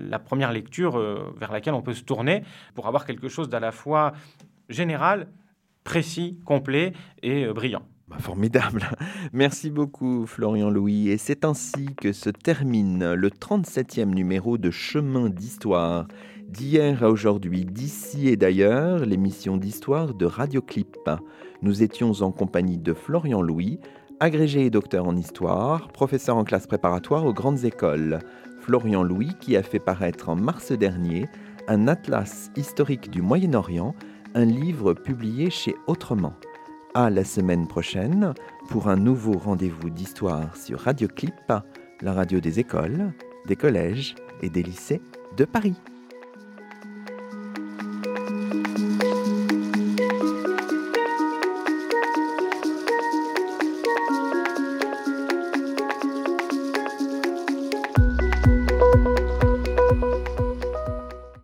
la première lecture vers laquelle on peut se tourner pour avoir quelque chose d'à la fois général, précis, complet et brillant. Bah, formidable. Merci beaucoup Florian Louis. Et c'est ainsi que se termine le 37e numéro de Chemin d'Histoire D'hier à aujourd'hui, d'ici et d'ailleurs, l'émission d'histoire de Radioclip. Nous étions en compagnie de Florian Louis, agrégé et docteur en histoire, professeur en classe préparatoire aux grandes écoles. Florian Louis qui a fait paraître en mars dernier un atlas historique du Moyen-Orient, un livre publié chez Autrement. À la semaine prochaine pour un nouveau rendez-vous d'histoire sur Radioclip, la radio des écoles, des collèges et des lycées de Paris.